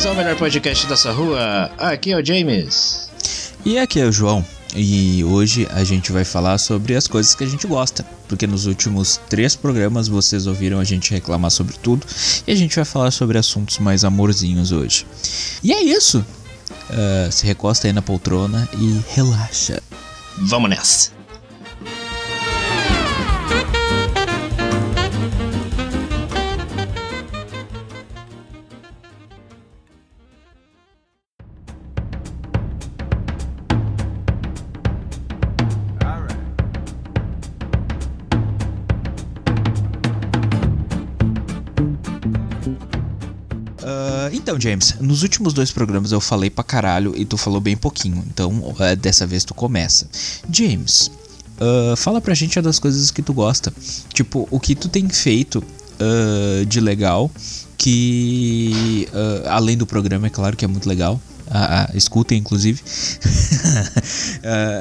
bem-vindos ao melhor podcast dessa rua. Aqui é o James. E aqui é o João. E hoje a gente vai falar sobre as coisas que a gente gosta. Porque nos últimos três programas vocês ouviram a gente reclamar sobre tudo. E a gente vai falar sobre assuntos mais amorzinhos hoje. E é isso. Uh, se recosta aí na poltrona e relaxa. Vamos nessa. Então, James, nos últimos dois programas eu falei pra caralho e tu falou bem pouquinho. Então, é, dessa vez tu começa. James, uh, fala pra gente das coisas que tu gosta. Tipo, o que tu tem feito uh, de legal que. Uh, além do programa, é claro que é muito legal. Ah, ah, escutem, inclusive.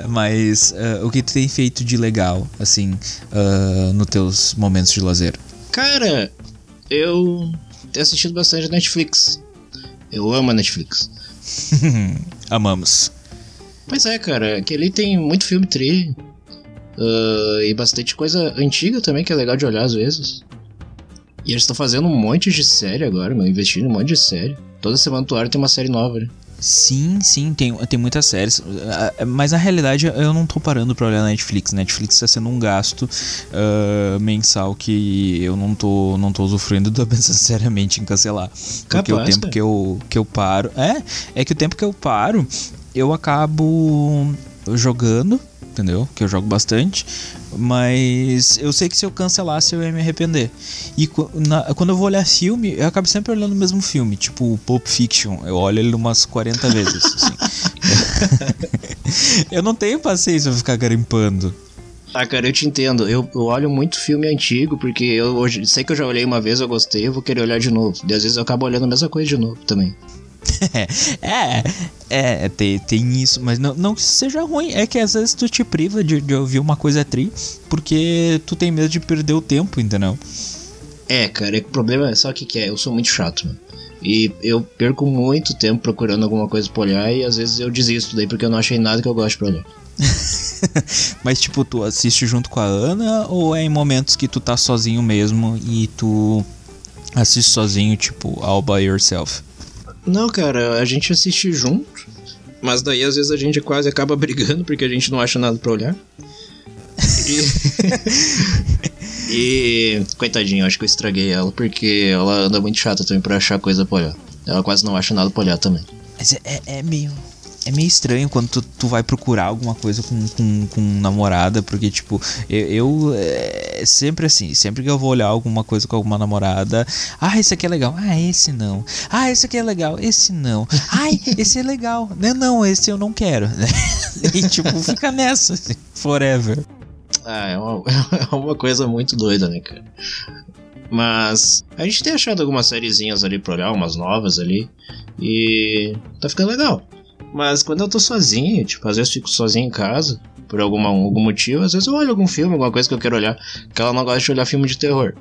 uh, mas uh, o que tu tem feito de legal, assim, uh, nos teus momentos de lazer? Cara, eu tenho assistido bastante Netflix. Eu amo a Netflix. Amamos. Pois é, cara, que ali tem muito filme tri. Uh, e bastante coisa antiga também, que é legal de olhar às vezes. E eles estão fazendo um monte de série agora, meu, investindo em um monte de série. Toda semana tu tem uma série nova, né? Sim, sim, tem, tem muitas séries. Ah, mas na realidade eu não tô parando pra olhar Netflix. Netflix tá sendo um gasto uh, mensal que eu não tô, não tô usufruindo, tô pensando seriamente em cancelar. Porque Capaz, o tempo que eu, que eu paro. É, é que o tempo que eu paro, eu acabo jogando entendeu? Que eu jogo bastante. Mas eu sei que se eu cancelasse eu ia me arrepender. E na, quando eu vou olhar filme, eu acabo sempre olhando o mesmo filme, tipo Pulp Fiction. Eu olho ele umas 40 vezes. Assim. eu não tenho paciência pra ficar garimpando. Ah, cara, eu te entendo. Eu, eu, olho muito filme antigo, porque eu hoje sei que eu já olhei uma vez, eu gostei, eu vou querer olhar de novo. E às vezes eu acabo olhando a mesma coisa de novo também. É, é, é, tem, tem isso, mas não, não que seja ruim, é que às vezes tu te priva de, de ouvir uma coisa tri, porque tu tem medo de perder o tempo, entendeu? É, cara, o problema é só que, que é, eu sou muito chato, mano. E eu perco muito tempo procurando alguma coisa pra olhar e às vezes eu desisto daí porque eu não achei nada que eu gosto pra olhar. Mas tipo, tu assiste junto com a Ana ou é em momentos que tu tá sozinho mesmo e tu assiste sozinho, tipo, all by yourself? Não, cara, a gente assiste junto, mas daí às vezes a gente quase acaba brigando porque a gente não acha nada pra olhar. E, e coitadinho, acho que eu estraguei ela porque ela anda muito chata também pra achar coisa pra olhar. Ela quase não acha nada pra olhar também. Mas é, é, é meio é meio estranho quando tu, tu vai procurar alguma coisa com, com, com namorada, porque, tipo, eu, eu é sempre assim, sempre que eu vou olhar alguma coisa com alguma namorada, ah, esse aqui é legal, ah, esse não, ah, esse aqui é legal, esse não, ai, esse é legal, não, não, esse eu não quero, e, tipo, fica nessa, assim, forever. Ah, é uma, é uma coisa muito doida, né, cara? Mas a gente tem achado algumas sériezinhas ali pra olhar, umas novas ali. E tá ficando legal. Mas quando eu tô sozinho, tipo, às vezes fico sozinho em casa, por alguma, algum motivo, às vezes eu olho algum filme, alguma coisa que eu quero olhar, que ela não gosta de olhar filme de terror.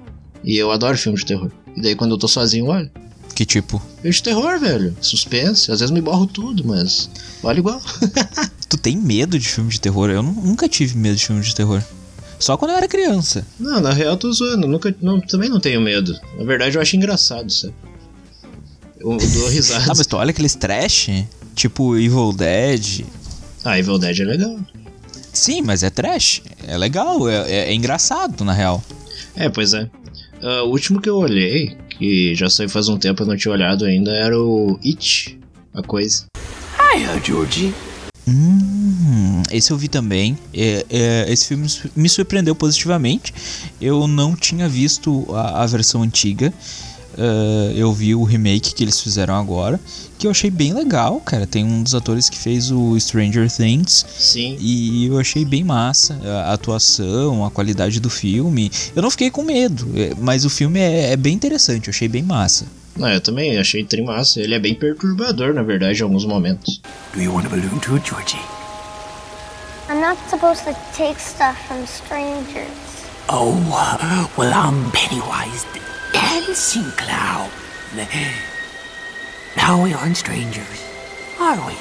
E eu adoro filme de terror. E daí quando eu tô sozinho, eu olho. Que tipo? Filme de terror, velho. Suspense. Às vezes me borro tudo, mas olha igual. tu tem medo de filme de terror? Eu nunca tive medo de filme de terror. Só quando eu era criança. Não, na real eu tô zoando. Nunca, não, também não tenho medo. Na verdade eu acho engraçado, sabe? Eu, eu dou risada. ah, mas tu olha aqueles trash? Tipo Evil Dead. Ah, Evil Dead é legal. Sim, mas é trash. É legal, é, é, é engraçado, na real. É, pois é. Uh, o último que eu olhei, que já saiu faz um tempo, eu não tinha olhado ainda, era o It, a coisa. Hiya, Georgie. Hum, esse eu vi também. É, é, esse filme me surpreendeu positivamente. Eu não tinha visto a, a versão antiga uh, eu vi o remake que eles fizeram agora, que eu achei bem legal, cara. Tem um dos atores que fez o Stranger Things. Sim. E eu achei bem massa a atuação, a qualidade do filme. Eu não fiquei com medo, é, mas o filme é, é bem interessante, eu achei bem massa. Não, eu também achei trimassa. Ele é bem perturbador, na verdade, em alguns momentos. Do you want a balloon too, Georgie? I'm not supposed to take stuff from strangers. Oh, well, I'm Pennywise Dancing Clown. Now we aren't strangers, are we?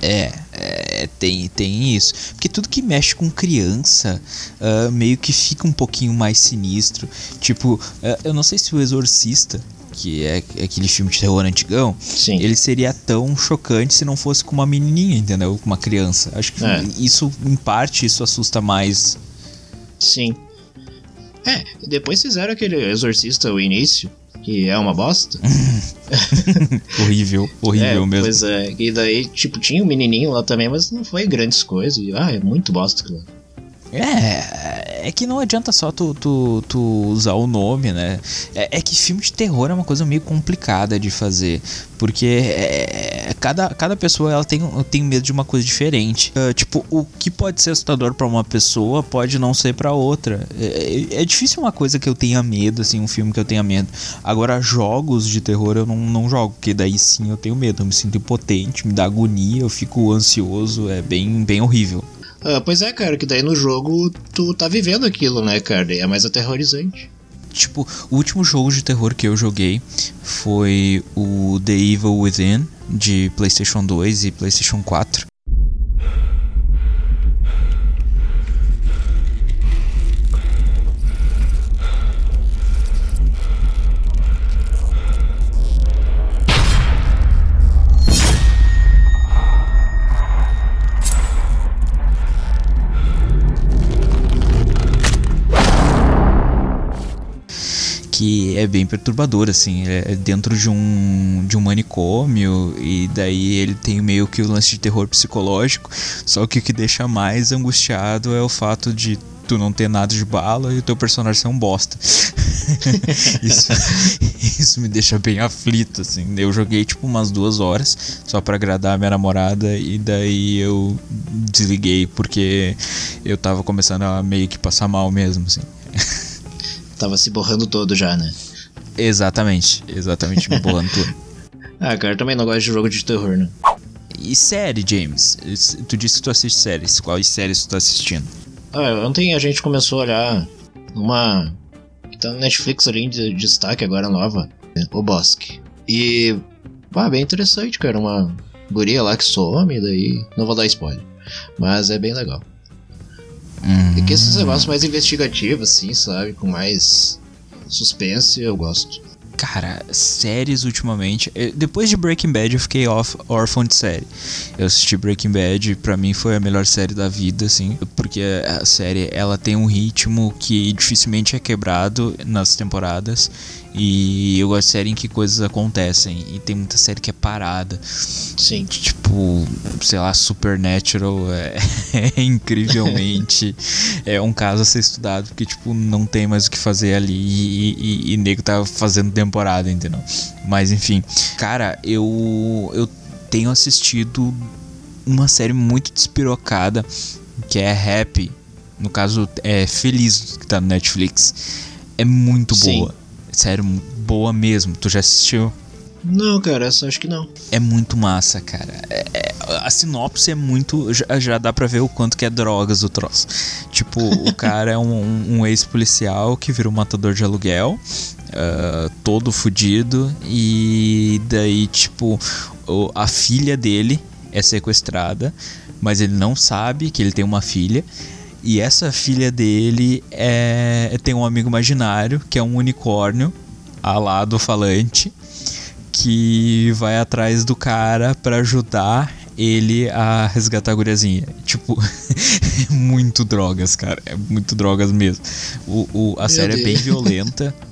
É, é, tem, tem isso. Porque tudo que mexe com criança uh, meio que fica um pouquinho mais sinistro. Tipo, uh, eu não sei se o Exorcista, que é aquele filme de terror antigão, Sim. ele seria tão chocante se não fosse com uma menininha, entendeu? Com uma criança. Acho que É. isso, em parte, isso assusta mais. Sim. É, depois fizeram aquele Exorcista, o início, que é uma bosta. horrível, horrível é, mesmo. Pois é, e daí, tipo, tinha um menininho lá também, mas não foi grandes coisas. Ah, é muito bosta aquilo. É, é que não adianta só tu, tu, tu usar o nome, né? É, é que filme de terror é uma coisa meio complicada de fazer. Porque é, cada, cada pessoa ela tem, tem medo de uma coisa diferente. Ah, tipo, o que pode ser assustador pra uma pessoa pode não ser pra outra. É, é difícil uma coisa que eu tenha medo, assim, um filme que eu tenha medo. Agora, jogos de terror eu não, não jogo, porque daí sim eu tenho medo. Eu me sinto impotente, me dá agonia, eu fico ansioso, é bem, bem horrível. Ah, pois é, cara, que daí no jogo tu tá vivendo aquilo, né, cara? Daí É mais aterrorizante. Tipo, o último jogo de terror que eu joguei foi o The Evil Within de PlayStation 2 e PlayStation 4. É bem perturbador, assim, é dentro de um, de um manicômio, e daí ele tem meio que o lance de terror psicológico, só que o que deixa mais angustiado é o fato de tu não ter nada de bala e o teu personagem ser um bosta. isso, isso me deixa bem aflito, assim. Eu joguei tipo umas duas horas só pra agradar a minha namorada e daí eu desliguei porque eu tava começando a meio que passar mal mesmo, assim. Tava se borrando todo já, né? Exatamente, exatamente, me bolando tudo. Ah, cara, eu também não gosto de jogo de terror, né? E série, James? Tu disse que tu assiste séries. Quais séries tu tá assistindo? Ah, ontem a gente começou a olhar uma que tá no Netflix ali de destaque agora nova, né? O Bosque. E, ah, bem interessante, cara, uma guria lá que some, daí não vou dar spoiler, mas é bem legal. Hum, E que esses negócios mais investigativos, assim, sabe, com mais suspense, eu gosto. Cara, séries ultimamente. eh, Depois de Breaking Bad, eu fiquei off, órfão de série. Eu assisti Breaking Bad, pra mim foi a melhor série da vida, assim. Porque a série ela tem um ritmo que dificilmente é quebrado nas temporadas. E eu gosto de série em que coisas acontecem. E tem muita série que é parada. Sim. Tipo, sei lá, Supernatural é, é incrivelmente. é um caso a ser estudado, porque, tipo, não tem mais o que fazer ali e, e, e nego tá fazendo temporada, entendeu? Mas enfim. Cara, eu, eu tenho assistido uma série muito despirocada que é Happy. No caso, é Feliz, que tá no Netflix. É muito Sim. boa. Sério, boa mesmo. Tu já assistiu? Não, cara, essa acho que não. É muito massa, cara. É- é- a sinopse é muito. Já, já dá pra ver o quanto que é drogas o troço. Tipo, o cara é um, um ex-policial que vira um matador de aluguel, ah, todo fudido, e daí, tipo, o- a filha dele é sequestrada, mas ele não sabe que ele tem uma filha. E essa filha dele é, tem um amigo imaginário, que é um unicórnio, alado falante que vai atrás do cara pra ajudar ele a resgatar a guriazinha. Tipo, é muito drogas, cara. É muito drogas mesmo. O, o- a série é bem Deus. violenta.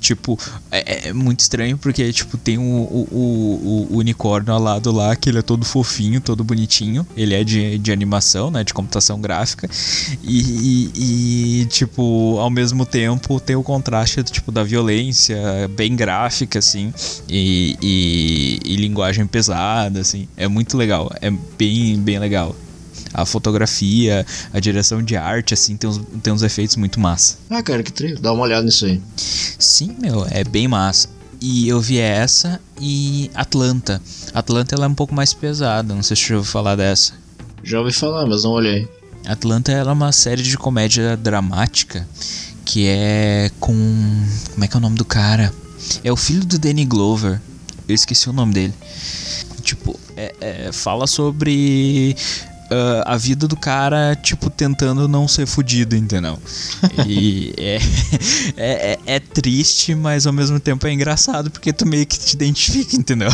Tipo, é, é muito estranho porque, tipo, tem o, o, o- unicórnio ao lado lá, que ele é todo fofinho, todo bonitinho. Ele é de, de animação, né? De computação gráfica. E, e- e, tipo, ao mesmo tempo tem o contraste, tipo, da violência, bem gráfica, assim. E, e, e linguagem pesada, assim. É muito legal. É bem, bem legal. A fotografia, a direção de arte, assim, tem uns, tem uns efeitos muito massa. Ah, cara, que trilho. Dá uma olhada nisso aí. Sim, meu, é bem massa. E eu vi essa e Atlanta. Atlanta ela é um pouco mais pesada, não sei se você já ouviu falar dessa. Já ouvi falar, mas não olhei. Atlanta ela é uma série de comédia dramática que é com. Como é que é o nome do cara? É o filho do Danny Glover. Eu esqueci o nome dele. Tipo, é, é, fala sobre uh, a vida do cara, tipo, tentando não ser fudido, entendeu? E é, é, é, é, triste, mas ao mesmo tempo é engraçado, porque tu meio que te identifica, entendeu?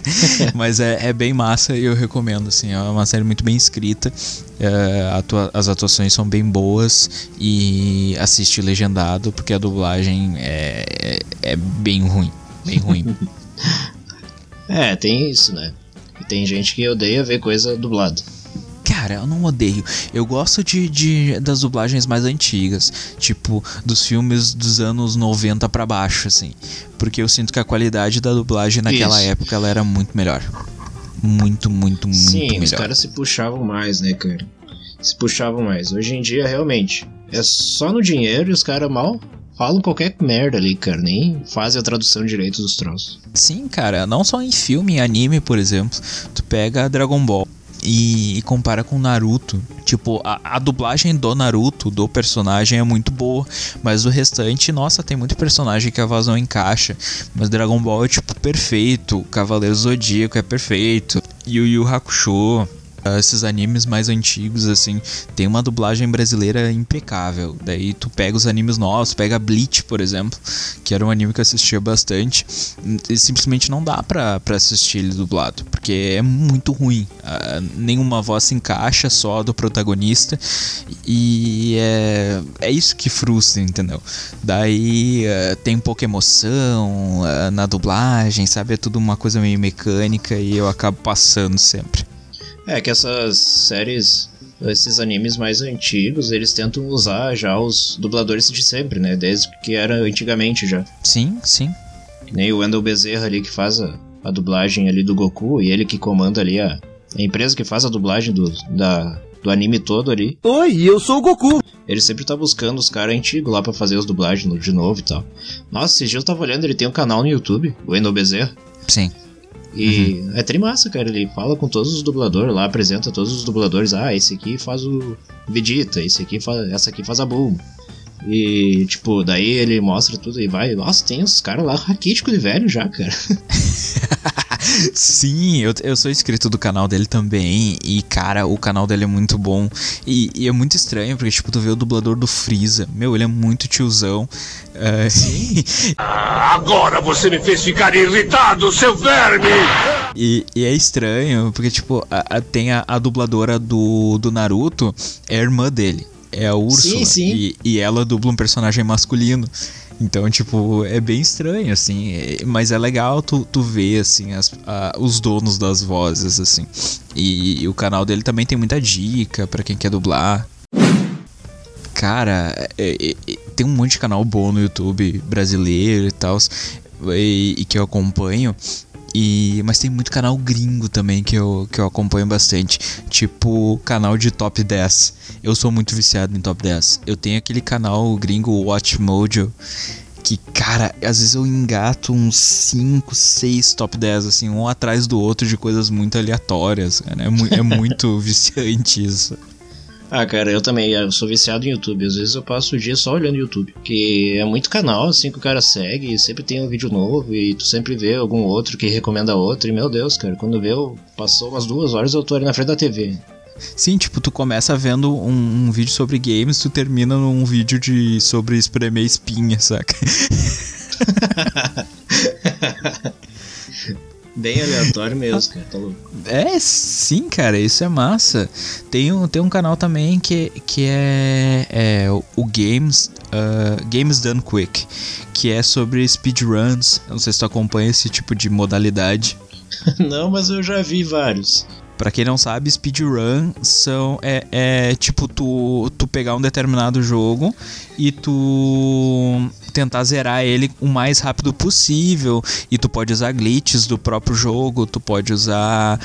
mas é, é bem massa e eu recomendo, assim, é uma série muito bem escrita. Uh, atua as atuações são bem boas e assiste legendado, porque a dublagem é, é, é bem ruim. Bem ruim. é, tem isso, né? Tem gente que odeia ver coisa dublada. Cara, eu não odeio. Eu gosto de, de, das dublagens mais antigas, tipo dos filmes dos anos 90 para baixo, assim, porque eu sinto que a qualidade da dublagem naquela Isso. época ela era muito melhor. Muito, muito, muito Sim, melhor. Sim, os caras se puxavam mais, né, cara? Se puxavam mais. Hoje em dia, realmente, é só no dinheiro e os caras mal falam qualquer merda ali, cara. Nem fazem a tradução direito dos troços. Sim, cara. Não só em filme, em anime, por exemplo. Tu pega Dragon Ball e, e, compara com Naruto. Tipo, a, a, dublagem do Naruto, do personagem, é muito boa. Mas o restante, nossa, tem muito personagem que a voz não encaixa. Mas Dragon Ball é, tipo, perfeito. Cavaleiro Zodíaco é perfeito. Yu Yu Hakusho esses animes mais antigos, assim, tem uma dublagem brasileira impecável. Daí tu pega os animes novos, pega Bleach, por exemplo, que era um anime que eu assistia bastante, e simplesmente não dá pra, pra assistir ele dublado, porque é muito ruim. Uh, nenhuma voz se encaixa só do protagonista, e é, é isso que frustra, entendeu? Daí uh, tem pouca emoção na dublagem, sabe? É tudo uma coisa meio mecânica e eu acabo passando sempre. É que essas séries, esses animes mais antigos, eles tentam usar já os dubladores de sempre, né? Desde que era antigamente já. Sim, sim. nem o Wendell Bezerra ali que faz a, a dublagem ali do Goku e ele que comanda ali a, a empresa que faz a dublagem do, da, do anime todo ali. Oi, eu sou o Goku. Ele sempre tá buscando os caras antigos lá para fazer as dublagens de novo e tal. Nossa, esse dia eu tava olhando, ele tem um canal no YouTube, o Wendell Bezerra. Sim. E uhum. é trimassa, cara. Ele fala com todos os dubladores lá, apresenta todos os dubladores. Ah, esse aqui faz o Vegeta, esse aqui faz, essa aqui faz a Bulma. E, tipo, daí ele mostra tudo e vai. Nossa, tem os caras lá raquítico de velho já, cara. Sim, eu, eu sou inscrito do canal dele também. E, cara, o canal dele é muito bom. E, e, é muito estranho, porque, tipo, tu vê o dublador do Freeza. Meu, ele é muito tiozão. Uh, Sim. Agora você me fez ficar irritado, seu verme! E, e é estranho, porque, tipo, a, a, tem a, a dubladora do, do Naruto, é a irmã dele é a Úrsula. Sim, sim. E, e ela dubla um personagem masculino. Então, tipo, é bem estranho, assim. É, mas é legal tu, tu ver, assim, as, a, os donos das vozes, assim. E, e, o canal dele também tem muita dica para quem quer dublar. Cara, é, é, tem um monte de canal bom no YouTube brasileiro e tal. E, e que eu acompanho. E, mas tem muito canal gringo também que eu, que eu acompanho bastante. Tipo, canal de top 10. Eu sou muito viciado em top 10. Eu tenho aquele canal gringo Watch Mojo. Que, cara, às vezes eu engato uns 5, 6 top 10, assim, um atrás do outro de coisas muito aleatórias. Cara. É, mu é muito viciante isso. Ah, cara, eu também, eu sou viciado em YouTube. Às vezes eu passo o dia só olhando YouTube. Que é muito canal, assim, que o cara segue, e sempre tem um vídeo novo, e tu sempre vê algum outro que recomenda outro. E meu Deus, cara, quando vê, eu, passou umas duas horas eu tô ali na frente da TV. Sim, tipo, tu começa vendo um, um vídeo sobre games, tu termina num vídeo de sobre espremer espinha, saca? Bem aleatório mesmo, cara. Tá louco. É, sim, cara, isso é massa. Tem um, tem um canal também que, que é, é o Games, uh, Games Done Quick, que é sobre speedruns. Não sei se tu acompanha esse tipo de modalidade. Não, mas eu já vi vários. Pra quem não sabe, speedrun são. É, é tipo tu, tu pegar um determinado jogo e tu tentar zerar ele o mais rápido possível. E tu pode usar glitches do próprio jogo, tu pode usar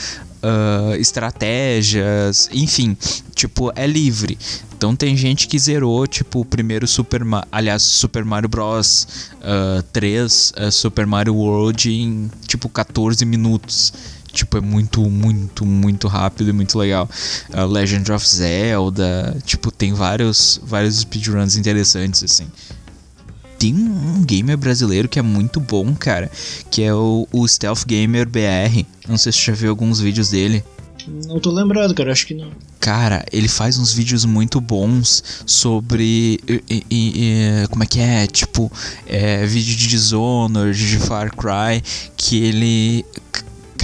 uh, estratégias, enfim, tipo, é livre. Então tem gente que zerou, tipo, o primeiro Super Mario, aliás, Super Mario Bros. Uh, 3, uh, Super Mario World em, tipo, 14 minutos. Tipo, é muito, muito, muito rápido e muito legal. Uh, Legend of Zelda, tipo, tem vários, vários speedruns interessantes, assim. tem um gamer brasileiro que é muito bom, cara, que é o, o Stealth Gamer BR. Não sei se você já viu alguns vídeos dele. Não tô lembrado, cara, acho que não. Cara, ele faz uns vídeos muito bons sobre. E, e, e, como é que é? Tipo, é, vídeo de Dishonored, de Far Cry, que ele.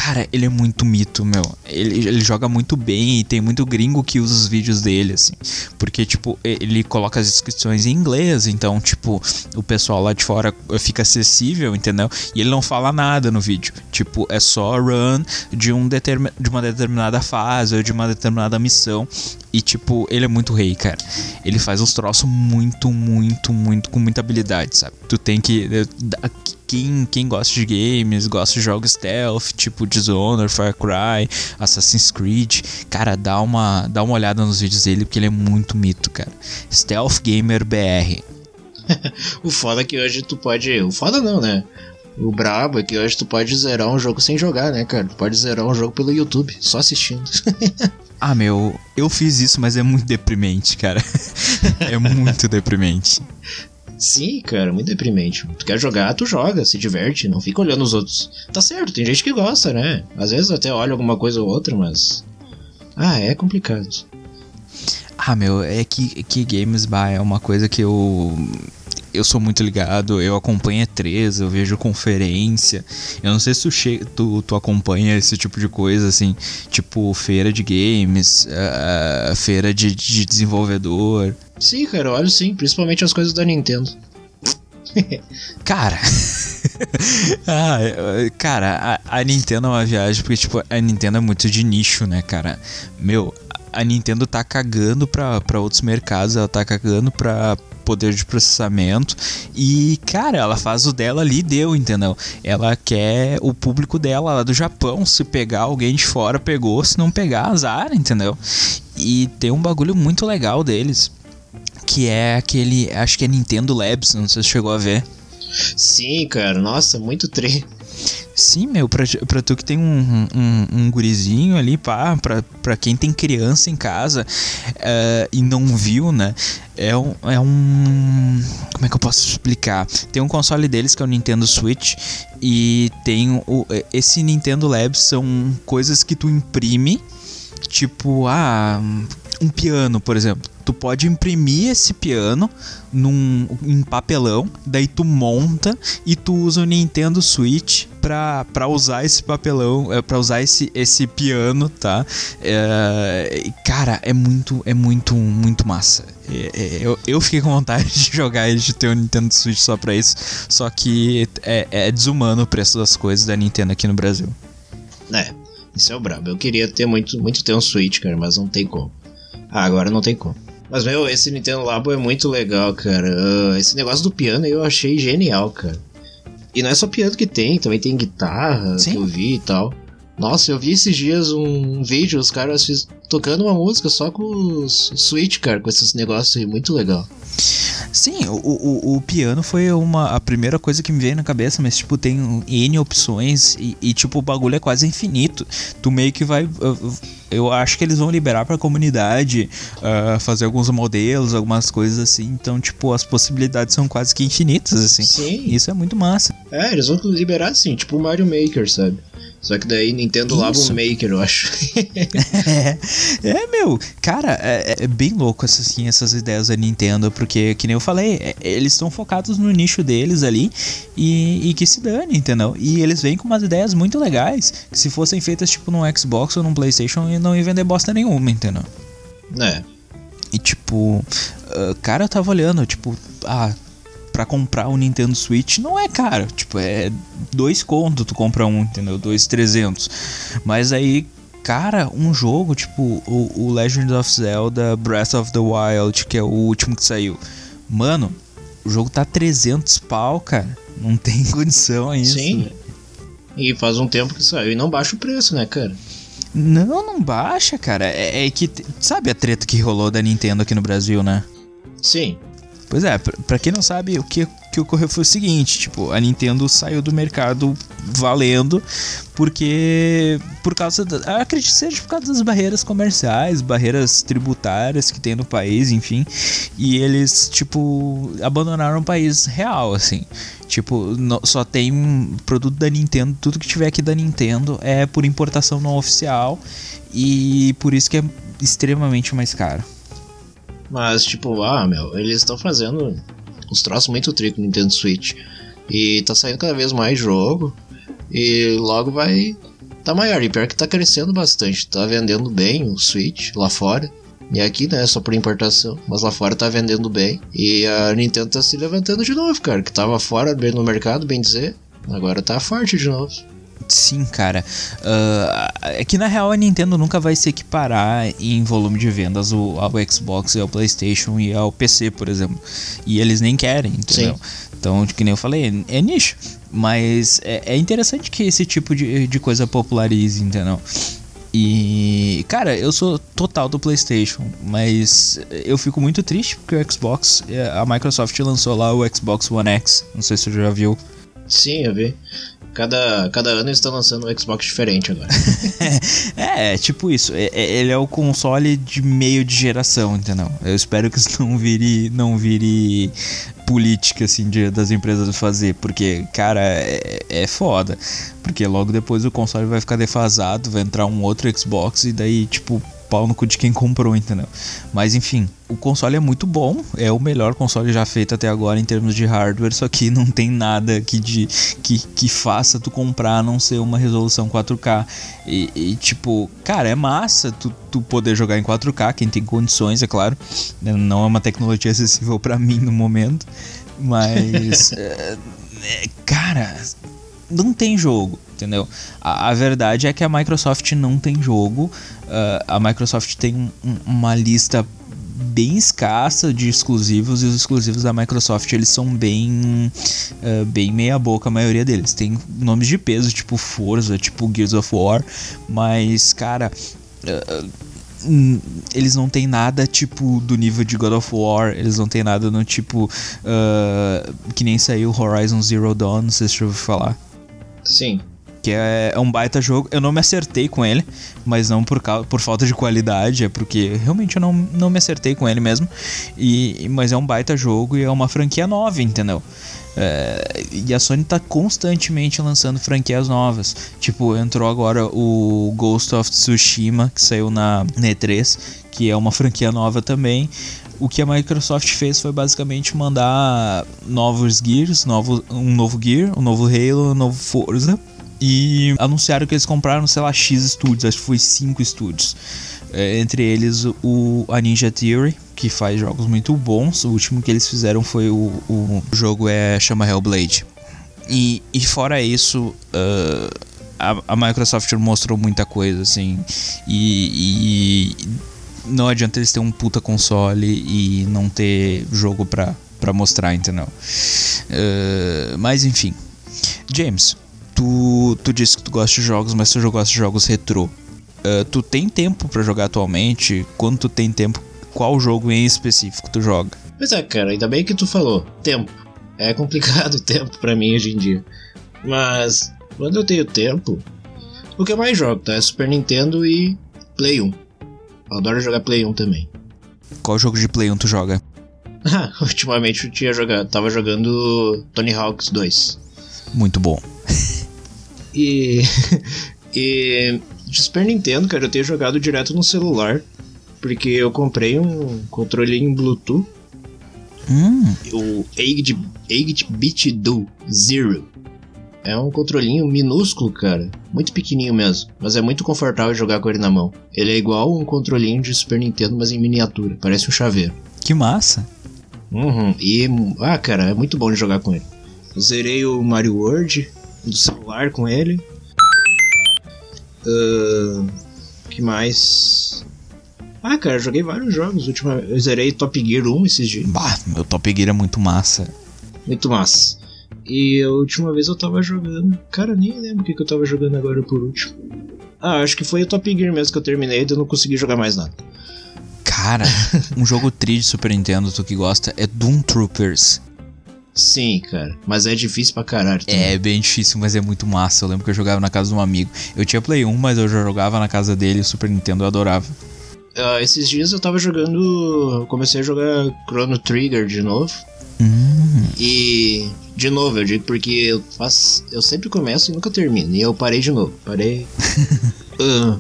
Cara, ele é muito mito, meu. Ele, ele joga muito bem e tem muito gringo que usa os vídeos dele, assim. Porque, tipo, ele coloca as descrições em inglês, então, tipo, o pessoal lá de fora fica acessível, entendeu? E ele não fala nada no vídeo. Tipo, é só run de, um determin, de uma determinada fase ou de uma determinada missão. E, tipo, ele é muito rei, cara. Ele faz uns troços muito, muito, muito, com muita habilidade, sabe? Tu tem que. Quem, quem gosta de games, gosta de jogos stealth, tipo Dishonored, Far Cry, Assassin's Creed, cara, dá uma, dá uma olhada nos vídeos dele, porque ele é muito mito, cara. Stealth Gamer BR. o foda é que hoje tu pode. O foda não, né? O brabo é que hoje tu pode zerar um jogo sem jogar, né, cara? Tu pode zerar um jogo pelo YouTube, só assistindo. ah, meu, eu fiz isso, mas é muito deprimente, cara. é muito deprimente. Sim, cara, muito deprimente. Tu quer jogar, tu joga, se diverte, não fica olhando os outros. Tá certo, tem gente que gosta, né? Às vezes até olha alguma coisa ou outra, mas. Ah, é complicado. Ah, meu, é que, que games, bah, é uma coisa que eu eu sou muito ligado, eu acompanho E3, eu vejo conferência. Eu não sei se tu, che tu, tu acompanha esse tipo de coisa, assim, tipo feira de games, uh, feira de, de desenvolvedor. Sim, cara, olho sim, principalmente as coisas da Nintendo. cara. ah, cara, a, a, Nintendo é uma viagem porque, tipo, a Nintendo é muito de nicho, né, cara? Meu, a Nintendo tá cagando pra, pra outros mercados, ela tá cagando pra, poder de processamento. E, cara, ela faz o dela ali deu, entendeu? Ela quer o público dela lá do Japão. Se pegar alguém de fora, pegou. Se não pegar, azar, entendeu? E tem um bagulho muito legal deles. Que é aquele. Acho que é Nintendo Labs, não sei se chegou a ver. Sim, cara, nossa, muito tre. Sim, meu, pra, pra tu que tem um, um, um gurizinho ali, pá, pra, pra quem tem criança em casa uh, e não viu, né? É um, é um. Como é que eu posso explicar? Tem um console deles que é o Nintendo Switch e tem o. Esse Nintendo Labs são coisas que tu imprime, tipo, ah, um piano, por exemplo tu pode imprimir esse piano num em papelão, daí tu monta e tu usa o Nintendo Switch pra, pra usar esse papelão, é, pra usar esse, esse piano, tá? É, cara, é muito, é muito, muito massa. É, é, eu, eu fiquei com vontade de jogar e de ter o um Nintendo Switch só pra isso, só que é, é desumano o preço das coisas da Nintendo aqui no Brasil. É, isso é o brabo. Eu queria ter muito, muito ter um Switch, cara, mas não tem como. Ah, agora não tem como. Mas, meu, esse Nintendo Labo é muito legal, cara. Uh, esse negócio do piano eu achei genial, cara. E não é só piano que tem, também tem guitarra Sim. que eu vi e tal. Nossa, eu vi esses dias um vídeo, os caras fiz, tocando uma música só com os Switch, cara, com esses negócios aí, muito legal. Sim, o, o, o, piano foi uma, a primeira coisa que me veio na cabeça, mas, tipo, tem N opções e, e tipo, o bagulho é quase infinito. Tu meio que vai. Eu acho que eles vão liberar pra comunidade uh, fazer alguns modelos, algumas coisas assim. Então, tipo, as possibilidades são quase que infinitas, assim. Sim. Isso é muito massa. É, eles vão liberar assim, tipo o Mario Maker, sabe? Só que daí Nintendo Labo Maker, eu acho. é, é, meu, cara, é, é, bem louco assim, essas ideias da Nintendo, porque, que nem eu falei, é, eles estão focados no nicho deles ali e, e, que se dane, entendeu? E eles vêm com umas ideias muito legais, que se fossem feitas tipo num Xbox ou num Playstation, não ia vender bosta nenhuma, entendeu? É. E tipo, uh, cara, eu tava olhando, tipo, ah, para comprar o um Nintendo Switch não é caro. Tipo, é dois contos tu compra um, entendeu? Dois, trezentos. Mas aí, cara, um jogo tipo o, o Legend of Zelda Breath of the Wild, que é o último que saiu. Mano, o jogo tá 300 pau, cara. Não tem condição isso. Sim. E faz um tempo que saiu e não baixa o preço, né, cara? Não, não baixa, cara. É, é que. Sabe a treta que rolou da Nintendo aqui no Brasil, né? Sim. Pois é, pra quem não sabe, o que, que ocorreu foi o seguinte, tipo, a Nintendo saiu do mercado valendo porque por causa da, acredito seja por causa das barreiras comerciais, barreiras tributárias que tem no país, enfim, e eles tipo abandonaram o país real assim. Tipo, no, só tem produto da Nintendo, tudo que tiver aqui da Nintendo é por importação não oficial e por isso que é extremamente mais caro. Mas, tipo, ah, meu, eles estão fazendo uns troços muito trico no Nintendo Switch. E tá saindo cada vez mais jogo. E logo vai tá maior. E pior que tá crescendo bastante. Tá vendendo bem o Switch lá fora. E aqui, né, só por importação. Mas lá fora tá vendendo bem. E a Nintendo tá se levantando de novo, cara. Que tava fora bem no mercado, bem dizer. Agora tá forte de novo. Sim, cara. Uh, é que na real a Nintendo nunca vai se equiparar em volume de vendas ao, ao Xbox e ao PlayStation e ao PC, por exemplo. E eles nem querem, entendeu? Sim. Então, que nem eu falei, é, é nicho. Mas é, é, interessante que esse tipo de, de coisa popularize, entendeu? E, cara, eu sou total do PlayStation, mas eu fico muito triste porque o Xbox, a Microsoft lançou lá o Xbox One X, não sei se você já viu. Sim, eu vi. Cada, cada ano eles estão lançando um Xbox diferente agora. é, tipo isso. É, é, ele é o console de meio de geração, entendeu? Eu espero que isso não vire, não vire política, assim, de, das empresas fazer. Porque, cara, é, é foda. Porque logo depois o console vai ficar defasado, vai entrar um outro Xbox e daí, tipo, pau no cu de quem comprou, entendeu? Mas enfim, o console é muito bom, é o melhor console já feito até agora em termos de hardware, só que não tem nada que, de, que, que faça tu comprar a não ser uma resolução 4K. E, e, tipo, cara, é massa tu, tu poder jogar em 4K, quem tem condições, é claro. Não é uma tecnologia acessível para mim no momento, mas. é, cara, não tem jogo, entendeu? A, a, verdade é que a Microsoft não tem jogo. Uh, a Microsoft tem um, uma lista bem escassa de exclusivos e os exclusivos da Microsoft eles são bem uh, bem meia boca a maioria deles tem nomes de peso tipo Forza tipo Gears of War mas cara uh, eles não tem nada tipo do nível de God of War, eles não tem nada no tipo uh, que nem saiu Horizon Zero Dawn, não sei se você ouviu falar. Sim. Que é, é, um baita jogo. Eu não me acertei com ele, mas não por, causa, por falta de qualidade, é porque realmente eu não, não me acertei com ele mesmo. E, mas é um baita jogo e é uma franquia nova, entendeu? É, e a Sony tá constantemente lançando franquias novas. Tipo, entrou agora o Ghost of Tsushima, que saiu na E3, que é uma franquia nova também o que a Microsoft fez foi basicamente mandar novos Gears, novo, um novo Gear, um novo Halo, um novo Forza. E anunciaram que eles compraram, sei lá, X estúdios, acho que foi 5 estúdios. É, entre eles o, a Ninja Theory, que faz jogos muito bons. O último que eles fizeram foi o, o jogo é chama Hellblade. E, e fora isso, uh, a, a, Microsoft mostrou muita coisa, assim. E, e não adianta eles terem um puta console e não ter jogo pra, pra mostrar, entendeu? Uh, mas enfim. James, tu, tu disse que tu gosta de jogos, mas tu gosta de jogos retrô. Uh, tu tem tempo para jogar atualmente? Quando tu tem tempo, qual jogo em específico tu joga? Pois é, cara, ainda bem que tu falou. Tempo. É complicado o tempo para mim hoje em dia. Mas quando eu tenho tempo, o que eu mais jogo, tá? É Super Nintendo e Play 1. Eu adoro jogar Play 1 também. Qual jogo de Play 1 tu joga? Ah, ultimamente eu tinha jogado, tava jogando Tony Hawks 2. Muito bom. E. e. De Super Nintendo, cara, eu tenho jogado direto no celular. Porque eu comprei um controlinho Bluetooth. Hum. O 8-bit do Zero. É um controlinho minúsculo, cara. Muito pequenininho mesmo. Mas é muito confortável jogar com ele na mão. Ele é igual um controlinho de Super Nintendo, mas em miniatura. Parece um chaveiro. Que massa. Uhum. E, ah, cara, é muito bom de jogar com ele. Zerei o Mario World do celular com ele. Uh, que mais? Ah, cara, joguei vários jogos. Última, eu zerei Top Gear 1 esses dias. Bah, meu Top Gear é muito massa. Muito massa. E a última vez eu tava jogando. Cara, nem lembro o que, que eu tava jogando agora por último. Ah, acho que foi o Top Gear mesmo que eu terminei e eu não consegui jogar mais nada. Cara, um jogo tri de Super Nintendo, tu que gosta, é Doom Troopers. Sim, cara. Mas é difícil pra caralho. também. É bem difícil, mas é muito massa. Eu lembro que eu jogava na casa de um amigo. Eu tinha Play 1, mas eu já jogava na casa dele, o Super Nintendo eu adorava. Ah, esses dias eu tava jogando. eu Comecei a jogar Chrono Trigger de novo. Hum. E. De novo, eu digo porque eu faço. Eu sempre começo e nunca termino. E eu parei de novo. Parei. Ah,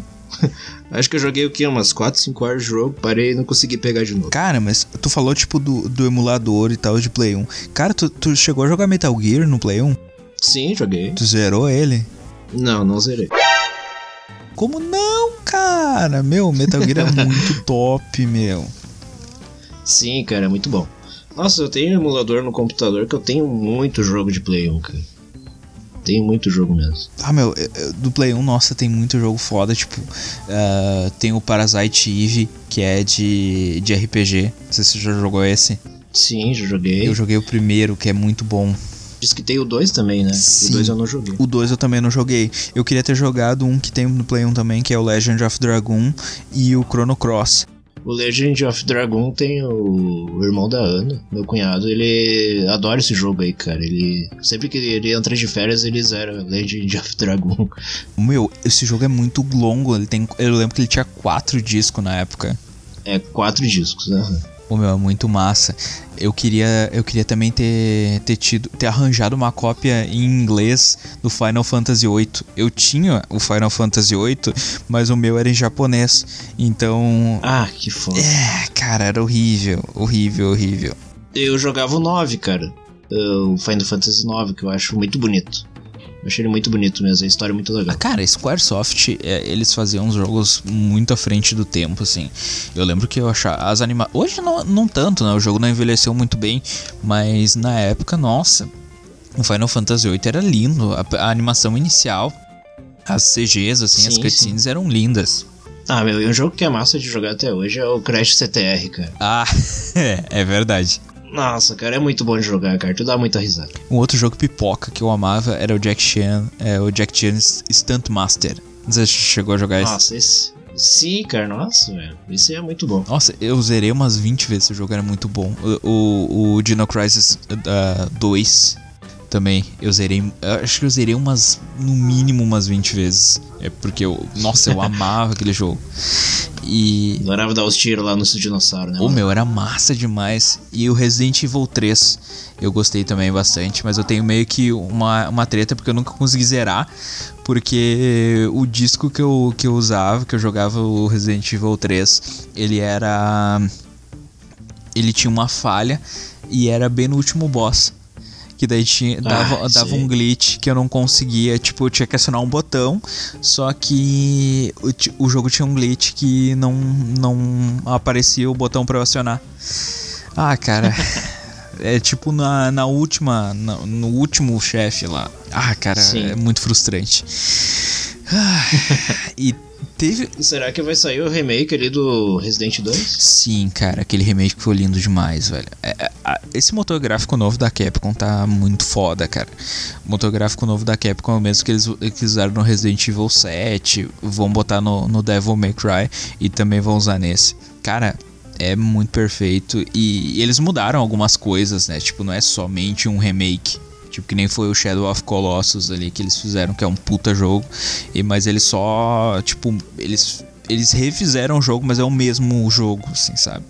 acho que eu joguei o quê? Umas 4, 5 horas de jogo. Parei e não consegui pegar de novo. Cara, mas tu falou tipo do, do emulador e tal de Play 1. Cara, tu, tu chegou a jogar Metal Gear no Play 1? Sim, joguei. Tu zerou ele? Não, não zerei. Como não, cara? Meu, Metal Gear é muito top, meu. Sim, cara, é muito bom. Nossa, eu tenho um emulador no computador que eu tenho muito jogo de Play 1, cara. Tenho muito jogo mesmo. Ah, meu, eu- eu- do Play 1, nossa, tem muito jogo foda, tipo, ah, tem o Parasite Eve, que é de, de RPG. Não sei se você já jogou esse. Sim, já joguei. Eu joguei o primeiro, que é muito bom. Diz que tem o 2 também, né? Sim. O 2 eu não joguei. O 2 eu também não joguei. Eu queria ter jogado um que tem no Play 1 também, que é o Legend of Dragoon e o Chrono Cross. O Legend of Dragon tem o, irmão da Ana, meu cunhado, ele adora esse jogo aí, cara. Ele sempre que ele entra de férias, ele zera Legend of Dragon. Meu, esse jogo é muito longo. Ele tem, eu lembro que ele tinha quatro discos na época. É quatro discos, né? O meu é muito massa. Eu queria, eu queria também ter, ter tido, ter arranjado uma cópia em inglês do Final Fantasy VIII. Eu tinha o Final Fantasy VIII, mas o meu era em japonês. Então, Ah, que foda. é, cara, era horrível, horrível, horrível. Eu jogava o 9, cara. O Final Fantasy 9, que eu acho muito bonito. Eu achei ele muito bonito mesmo, a história é muito Ah, legal. cara, Squaresoft, é, eles faziam uns jogos muito à frente do tempo, assim. Eu lembro que eu achava as animações. Hoje não, não tanto, né? O jogo não envelheceu muito bem, mas na época, nossa, o Final Fantasy VIII era lindo. A, a animação inicial, as CGs, assim, as Sim, cutscenes eram lindas. Ah, meu, e um jogo que é massa de jogar até hoje é o Crash CTR, cara. Ah, é, é verdade. Nossa, cara, é muito bom de jogar, cara. Tu dá muita risada. Um outro jogo pipoca que eu amava era o Jack Chan, é, o Jack Chan Stunt Master. Não sei se você chegou a jogar esse. Nossa, esse. Sim, cara, nossa, velho. Esse é muito bom. Nossa, eu zerei umas 20 vezes esse jogo, era muito bom. O, o, o Dino Crisis uh, 2 também, eu zerei. Acho que eu zerei umas. No mínimo umas 20 vezes. É porque eu. Nossa, eu amava aquele jogo. E. Adorava dar os tiros lá no dinossauro, né? O meu era massa demais. E o Resident Evil 3 eu gostei também bastante, mas eu tenho meio que uma, uma treta porque eu nunca consegui zerar. Porque o disco que eu, que eu usava, que eu jogava o Resident Evil 3, ele era. Ele tinha uma falha e era bem no último boss. Que daí tinha, dava, Ah, dava um glitch que eu não conseguia. Tipo, eu tinha que acionar um botão. Só que o, o jogo tinha um glitch que não, não aparecia o botão pra eu acionar. Ah, cara. é tipo na, na última. na- no último chefe lá. Ah, cara, Sim. é muito frustrante. Ah, e teve. Será que vai sair o remake ali do Resident 2? Sim, cara, aquele remake ficou lindo demais, velho. É, é, esse motor gráfico novo da Capcom tá muito foda, cara. O motor gráfico novo da Capcom é o mesmo que eles, usaram no Resident Evil 7, vão botar no, no Devil May Cry e também vão usar nesse. Cara, é muito perfeito e eles mudaram algumas coisas, né? Tipo, não é somente um remake. Tipo, que nem foi o Shadow of Colossus ali que eles fizeram, que é um puta jogo. E, mas eles só, tipo, eles eles refizeram o jogo, mas é o mesmo jogo, assim, sabe?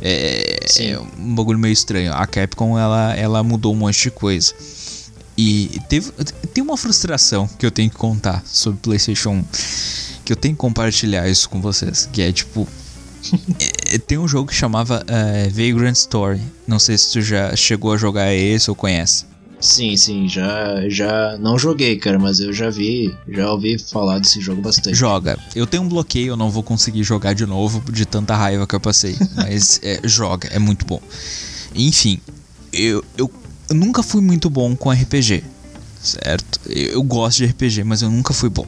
É, é um bagulho meio estranho. A Capcom, ela, ela mudou um monte de coisa. E teve, tem uma frustração que eu tenho que contar sobre PlayStation 1. Que eu tenho que compartilhar isso com vocês. Que é tipo. é, tem um jogo que chamava é, Vagrant Story. Não sei se tu já chegou a jogar esse ou conhece. Sim, sim, já, já não joguei, cara, mas eu já vi, já ouvi falar desse jogo bastante. Joga. Eu tenho um bloqueio, eu não vou conseguir jogar de novo de tanta raiva que eu passei. Mas é, joga, é muito bom. Enfim, eu, eu, eu nunca fui muito bom com RPG. Certo? Eu, eu gosto de RPG, mas eu nunca fui bom.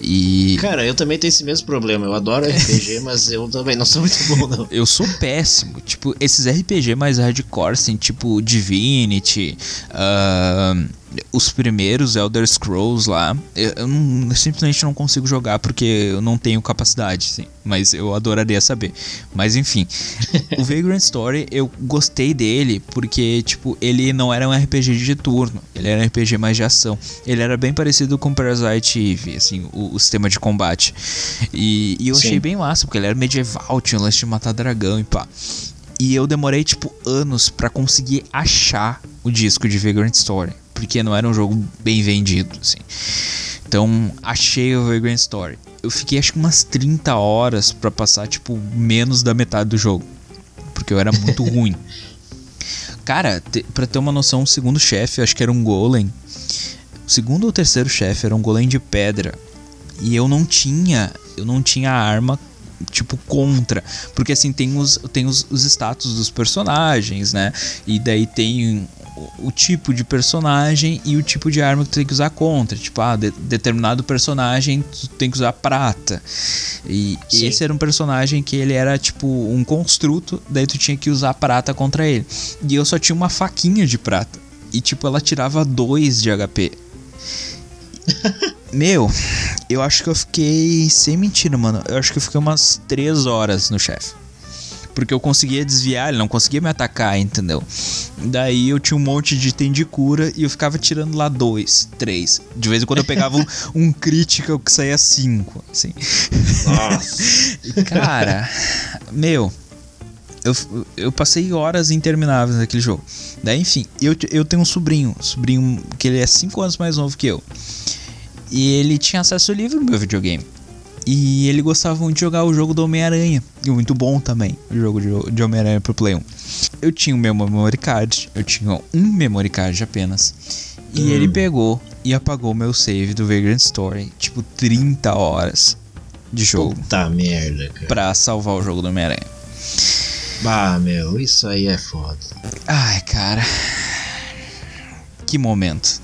E Cara, eu também tenho esse mesmo problema. Eu adoro RPG, mas eu também não sou muito bom, não. eu sou péssimo. Tipo, esses RPG mais hardcore, assim, tipo Divinity, ahn, os primeiros Elder Scrolls lá, eu, eu, não, eu, simplesmente não consigo jogar porque eu não tenho capacidade, sim. Mas eu adoraria saber. Mas enfim, o Vagrant Story eu gostei dele porque, tipo, ele não era um RPG de turno, ele era um RPG mais de ação. Ele era bem parecido com Parasite Eve, assim, o, o sistema de combate. E, e eu sim. achei bem massa, porque ele era medieval, tinha o lance de matar dragão e pá. E eu demorei, tipo, anos para conseguir achar o disco de Vagrant Story porque não era um jogo bem vendido, assim. Então, achei o Vagrant Story. Eu fiquei acho que umas 30 horas para passar, tipo, menos da metade do jogo. Porque eu era muito ruim. Cara, te, pra ter uma noção, o segundo chefe, acho que era um golem. O segundo ou terceiro chefe era um golem de pedra. E eu não tinha, eu não tinha arma tipo contra, porque assim tem os tem os, os status dos personagens, né? E daí tem o, tipo de personagem e o tipo de arma que tu tem que usar contra. Tipo, ah, de, determinado personagem tu tem que usar prata. E Sim. esse era um personagem que ele era tipo um construto, daí tu tinha que usar prata contra ele. E eu só tinha uma faquinha de prata. E tipo, ela tirava 2 de HP. Meu, eu acho que eu fiquei. Sem mentira, mano. Eu acho que eu fiquei umas 3 horas no chefe porque eu conseguia desviar, ele não conseguia me atacar, entendeu? Daí eu tinha um monte de item de cura e eu ficava tirando lá dois, três. De vez em quando eu pegava um, um crítico que saía cinco, assim. Nossa. Cara, meu, eu, eu passei horas intermináveis naquele jogo. Daí, enfim, eu, eu tenho um sobrinho, sobrinho que ele é 5 anos mais novo que eu. E ele tinha acesso livre no meu videogame. E ele gostava muito de jogar o jogo do Homem-Aranha. E muito bom também, o jogo de, de Homem-Aranha pro Play 1. Eu tinha o meu memory card, eu tinha um memory card apenas. E hum. ele pegou e apagou o meu save do Vagrant Story, tipo 30 horas de jogo. Puta merda, cara. Pra salvar o jogo do Homem-Aranha. Bah, meu, isso aí é foda. Ai, cara. Que momento.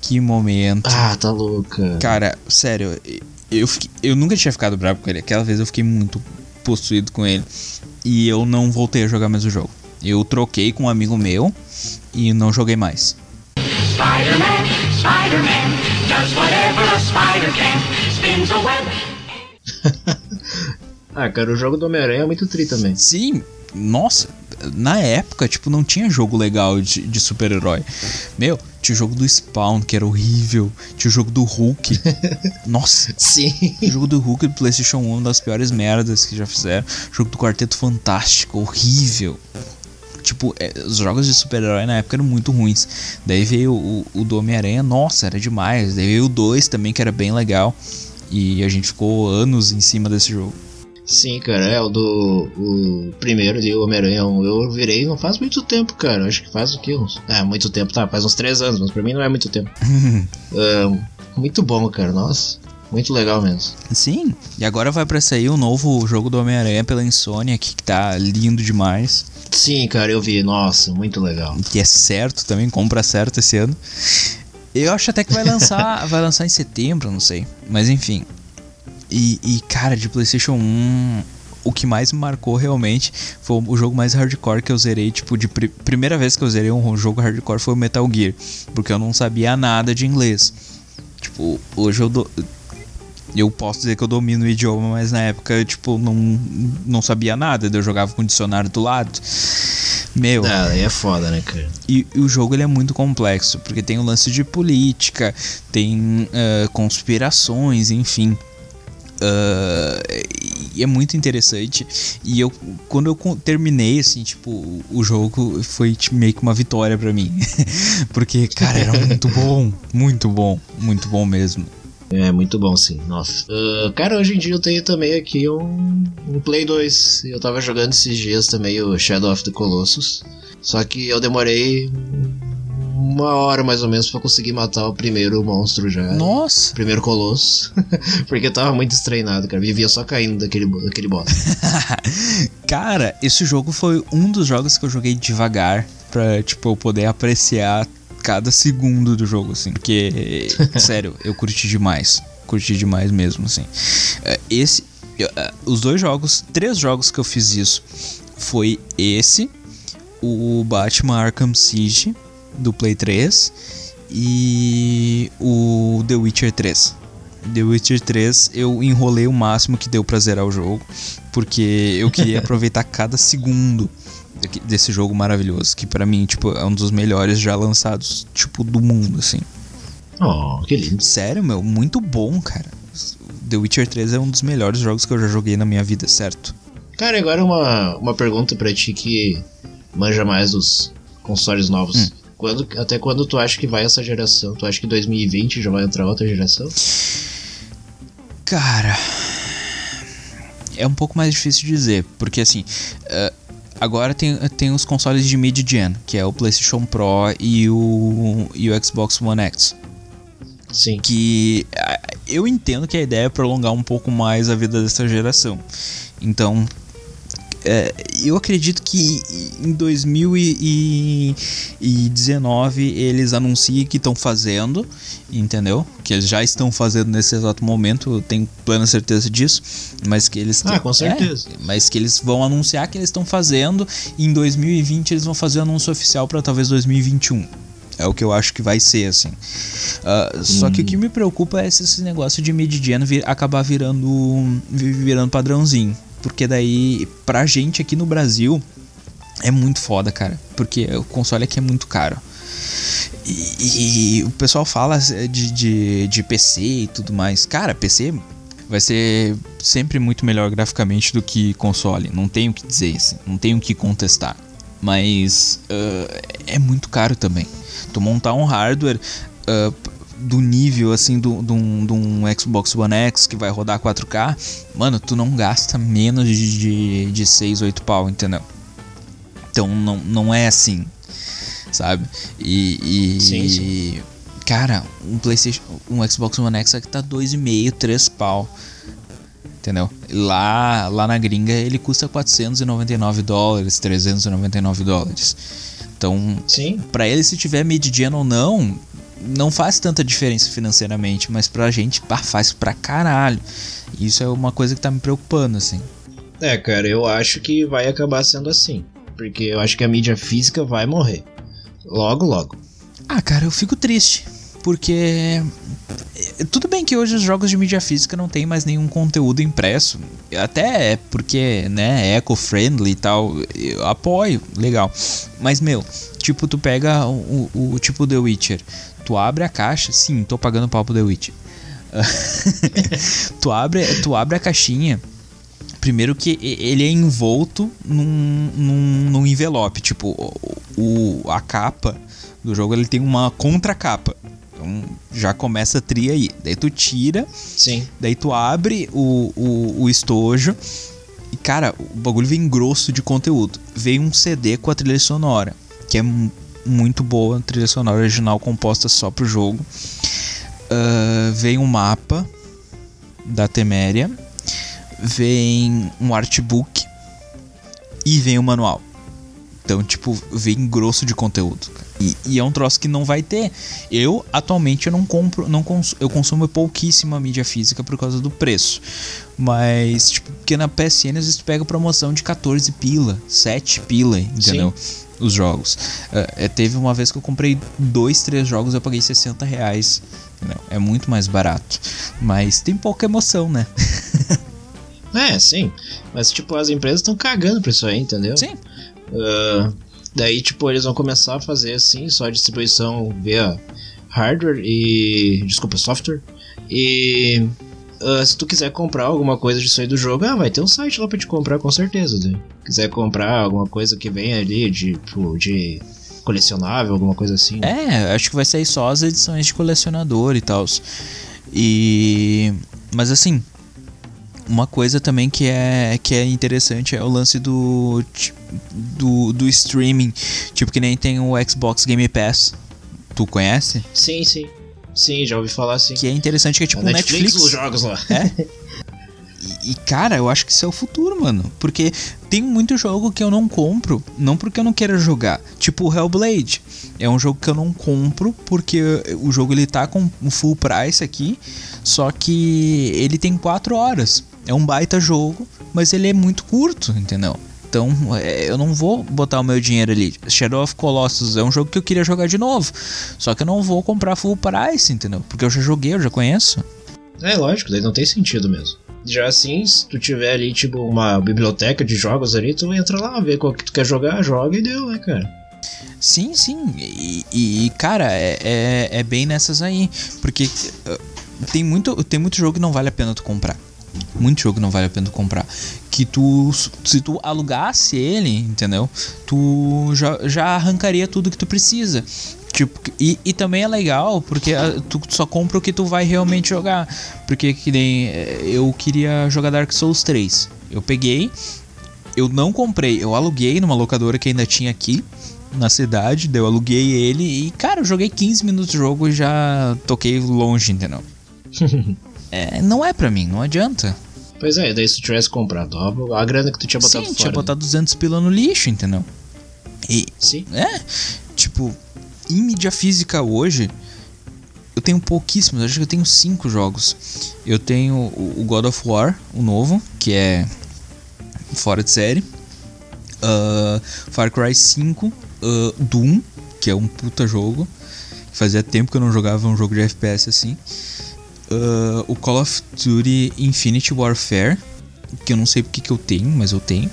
Que momento. Ah, tá louca. Cara, sério, eu, fiquei, eu nunca tinha ficado bravo com ele. Aquela vez eu fiquei muito possuído com ele. E eu não voltei a jogar mais o jogo. Eu troquei com um amigo meu e não joguei mais. Spider-Man, Spider-Man, does whatever a spider can, spins a web. ah, cara, o jogo do Homem-Aranha é muito tri também. Sim, nossa, na época, tipo, não tinha jogo legal de, de super-herói. Meu, tinha o jogo do Spawn, que era horrível. Tinha o jogo do Hulk. Nossa. Sim. O jogo do Hulk do PlayStation 1, uma das piores merdas que já fizeram. O jogo do Quarteto Fantástico, horrível. Tipo, é, os jogos de super-herói na época eram muito ruins. Daí veio o, o do Homem-Aranha, nossa, era demais. Daí veio o 2 também, que era bem legal. E a gente ficou anos em cima desse jogo. Sim, cara, é o do o primeiro de Homem-Aranha eu virei não faz muito tempo, cara. Acho que faz o que? Uns, é, muito tempo, tá? Faz uns três anos, mas pra mim não é muito tempo. uh, muito bom, cara, nossa. Muito legal mesmo. Sim, e agora vai pra sair o um novo jogo do Homem-Aranha pela Insônia, que tá lindo demais. Sim, cara, eu vi, nossa, muito legal. Que é certo também, compra certo esse ano. Eu acho até que vai lançar, vai lançar em setembro, não sei. Mas enfim, e, e, cara, de PlayStation 1, o que mais me marcou realmente foi o jogo mais hardcore que eu zerei. Tipo, de pr primeira vez que eu zerei um jogo hardcore foi o Metal Gear, porque eu não sabia nada de inglês. Tipo, hoje eu do... Eu posso dizer que eu domino o idioma, mas na época, tipo, não, não sabia nada. Eu jogava com o dicionário do lado. Meu. Ah, aí é foda, né, cara? E, e, o jogo ele é muito complexo, porque tem o lance de política, tem uh, conspirações, enfim. Uh, é muito interessante. E eu, quando eu terminei, assim, tipo, o jogo foi tipo, meio que uma vitória para mim. Porque, cara, era muito bom. Muito bom. Muito bom mesmo. É, muito bom, sim. Nossa. Uh, cara, hoje em dia eu tenho também aqui um, um Play 2. Eu tava jogando esses dias também o Shadow of the Colossus. Só que eu demorei uma hora mais ou menos para conseguir matar o primeiro monstro já. Nossa! O primeiro colosso. Porque eu tava muito estreinado, cara. Vivia só caindo daquele, daquele boss. cara, esse jogo foi um dos jogos que eu joguei devagar pra, tipo, eu poder apreciar cada segundo do jogo, assim. Porque, sério, eu curti demais. Curti demais mesmo, assim. É, esse. É, os dois jogos, três jogos que eu fiz isso foi esse, o Batman Arkham Siege do Play 3 e o The Witcher 3. The Witcher 3 eu enrolei o máximo que deu pra zerar o jogo, porque eu queria aproveitar cada segundo desse jogo maravilhoso, que para mim, tipo, é um dos melhores já lançados, tipo, do mundo, assim. Oh, que lindo. Sério, meu, muito bom, cara. The Witcher 3 é um dos melhores jogos que eu já joguei na minha vida, certo? Cara, agora uma, uma pergunta pra ti que manja mais dos consoles novos. Hum. Quando, até quando tu acha que vai essa geração? Tu acha que 2020 já vai entrar outra geração? Cara. É um pouco mais difícil de dizer, porque assim. Uh, agora tem, tem os consoles de mid-gen, que é o PlayStation Pro e o, e o Xbox One X. Sim. Que uh, eu entendo que a ideia é prolongar um pouco mais a vida dessa geração. Então, é, eu acredito que em 2019 eles anunciem que estão fazendo, entendeu? Que eles já estão fazendo nesse exato momento, eu tenho plena certeza disso, mas que eles Ah, com certeza. É, mas que eles vão anunciar que eles estão fazendo e em 2020 eles vão fazer o anúncio oficial para talvez 2021. É o que eu acho que vai ser, assim. Uh, hum. Só que o que me preocupa é esse negócio de mid-gen vir, acabar virando, virando padrãozinho. Porque daí, pra gente aqui no Brasil, é muito foda, cara. Porque o console aqui é muito caro. E, e o pessoal fala de, de, de PC e tudo mais. Cara, PC vai ser sempre muito melhor graficamente do que console. Não tenho o que dizer, assim, não tenho o que contestar. Mas uh, é muito caro também. Tu montar um hardware uh, do nível assim do, do, um, um Xbox One X que vai rodar 4K, mano, tu não gasta menos de, de, de 6, 8 pau, entendeu? Então não, não é assim, sabe? E. e sim, sim. Cara, um PlayStation. Um Xbox One X aqui tá 2,5, 3 pau. Entendeu? Lá, lá na gringa ele custa 499 dólares, 399 dólares. Então, Sim. pra ele, se tiver mid-gen ou não, não faz tanta diferença financeiramente, mas pra gente pá, faz pra caralho. Isso é uma coisa que tá me preocupando, assim. É, cara, eu acho que vai acabar sendo assim. Porque eu acho que a mídia física vai morrer. Logo, logo. Ah, cara, eu fico triste. Porque. Tudo bem que hoje os jogos de mídia física não tem mais nenhum conteúdo impresso. Até é porque, né, é eco-friendly e tal. Eu apoio, legal. Mas, meu, tipo, tu pega o, o, o tipo The Witcher. Tu abre a caixa, sim, tô pagando pau pro The Witcher. tu, abre, tu abre a caixinha. Primeiro que ele é envolto num, num, num envelope. Tipo, o, a capa do jogo ele tem uma contracapa. Então já começa a tria aí. Daí tu tira. Sim. Daí tu abre o, o, o estojo. E cara, o bagulho vem grosso de conteúdo. Vem um CD com a trilha sonora. Que é muito boa, trilha sonora original composta só pro jogo. Uh, vem um mapa da Teméria, vem um artbook e vem um manual. Então, tipo, vem grosso de conteúdo. E, e, é um troço que não vai ter. Eu, atualmente, eu não compro, não cons eu consumo pouquíssima mídia física por causa do preço. Mas, tipo, porque na PSN às vezes tu pega promoção de 14 pila, 7 pila, entendeu? Sim os jogos. Uh, teve uma vez que eu comprei dois, três jogos eu paguei 60 reais. É muito mais barato. Mas tem pouca emoção, né? é, sim. Mas, tipo, as empresas estão cagando pra isso aí, entendeu? Sim. Uh, daí, tipo, eles vão começar a fazer assim, só distribuição via hardware e. Desculpa, software. E Uh, se tu quiser comprar alguma coisa disso aí do jogo, ah, vai ter um site lá pra te comprar com certeza. Se quiser comprar alguma coisa que vem ali de, tipo, de colecionável, alguma coisa assim. Né? É, acho que vai sair só as edições de colecionador e tal. E. Mas assim. Uma coisa também que é, que é interessante é o lance do, do, do streaming. Tipo, que nem tem o Xbox Game Pass. Tu conhece? Sim, sim. Sim, já ouvi falar assim. Que é interessante que é tipo um Netflix. Netflix os jogos lá. É. E, e, cara, eu acho que isso é o futuro, mano. Porque tem muito jogo que eu não compro, não porque eu não quero jogar. Tipo o Hellblade. É um jogo que eu não compro porque o jogo ele tá com um full price aqui, só que ele tem 4 horas. É um baita jogo, mas ele é muito curto, entendeu? Então, é, eu não vou botar o meu dinheiro ali. Shadow of Colossus é um jogo que eu queria jogar de novo. Só que eu não vou comprar full price, entendeu? Porque eu já joguei, eu já conheço. É, lógico, daí não tem sentido mesmo. Já assim, se tu tiver ali, tipo, uma biblioteca de jogos ali, tu entra lá, vê qual que tu quer jogar, joga e deu, né, cara? Sim, sim. E, e cara, é, é, é, bem nessas aí. Porque uh, tem muito, tem muito jogo que não vale a pena tu comprar. Muito jogo não vale a pena comprar. Que tu, se tu alugasse ele, entendeu? Tu já, já arrancaria tudo que tu precisa. Tipo, e, e também é legal porque uh, tu só compra o que tu vai realmente jogar. Porque que nem eh, eu queria jogar Dark Souls 3. Eu peguei, eu não comprei, eu aluguei numa locadora que ainda tinha aqui na cidade, daí eu aluguei ele e, cara, eu joguei 15 minutos de jogo e já toquei longe, entendeu? é, não é pra mim, não adianta. Pois é, daí se tu tivesse comprado a grana que tu tinha botado Sim, fora. tinha botado 200 pila no lixo, entendeu? E, Sim. É, tipo, em mídia física hoje, eu tenho pouquíssimos, acho que eu tenho cinco jogos. Eu tenho o God of War, o novo, que é fora de série. Uh, Far Cry 5, uh, Doom, que é um puta jogo. Fazia tempo que eu não jogava um jogo de FPS assim. Uh, o Call of Duty Infinity Warfare, que eu não sei porque que eu tenho, mas eu tenho.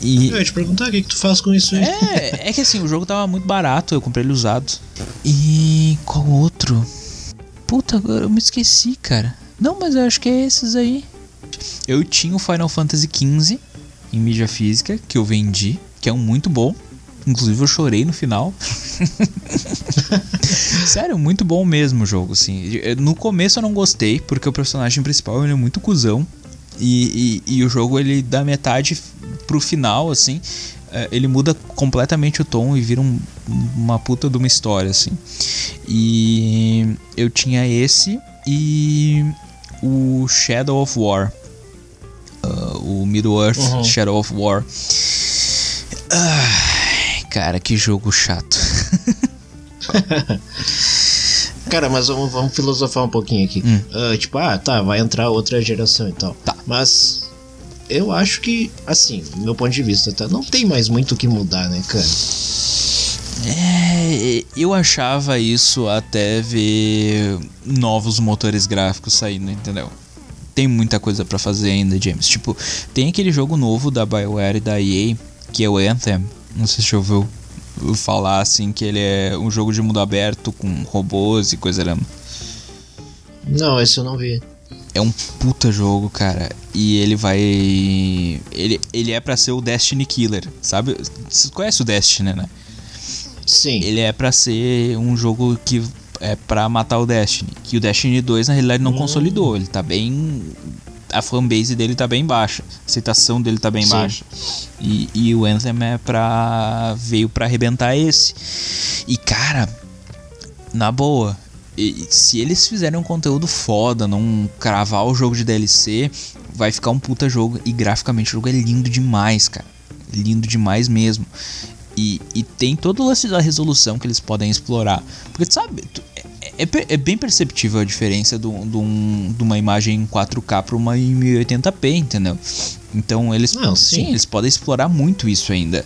E... Eu ia te perguntar o que, que tu faz com isso aí. É, é que assim, o jogo tava muito barato, eu comprei ele usado. E qual outro? Puta, agora eu me esqueci, cara. Não, mas eu acho que é esses aí. Eu tinha o Final Fantasy XV em mídia física, que eu vendi, que é um muito bom. Inclusive eu chorei no final. Sério, muito bom mesmo o jogo, assim. No começo eu não gostei, porque o personagem principal ele é muito cuzão. E, e, e o jogo ele da metade pro final, assim, é, ele muda completamente o tom e vira um, uma puta de uma história, assim. E eu tinha esse e o Shadow of War. Uh, o Middle-earth uhum. Shadow of War. Ah, cara, que jogo chato. Cara, mas vamos, vamos, filosofar um pouquinho aqui. Hum. Uh, tipo, ah, tá, vai entrar outra geração e tal. Tá. Mas eu acho que, assim, do meu ponto de vista, tá, não tem mais muito o que mudar, né, cara? É, eu achava isso até ver novos motores gráficos saindo, entendeu? Tem muita coisa para fazer ainda, James. Tipo, tem aquele jogo novo da BioWare e da EA, que é o Anthem. Não sei se ouviu falar assim que ele é um jogo de mundo aberto com robôs e coisa assim. Não, esse eu não vi. É um puta jogo, cara. E ele vai. Ele, ele é para ser o Destiny Killer, sabe? Você conhece o Destiny, né? Sim. Ele é para ser um jogo que é para matar o Destiny. Que o Destiny 2 na realidade não hum. consolidou. Ele tá bem. A fanbase dele tá bem baixa. A aceitação dele tá bem Sim. baixa. E, e o Anthem é pra. veio para arrebentar esse. E cara, na boa, e, se eles fizerem um conteúdo foda, não cravar o jogo de DLC, vai ficar um puta jogo. E graficamente o jogo é lindo demais, cara. Lindo demais mesmo. E, e tem todo o lance da resolução que eles podem explorar. Porque, sabe, é, é, bem perceptível a diferença de um, uma imagem em 4K para uma em 1080p, entendeu? Então eles, Não, sim. sim. eles podem explorar muito isso ainda.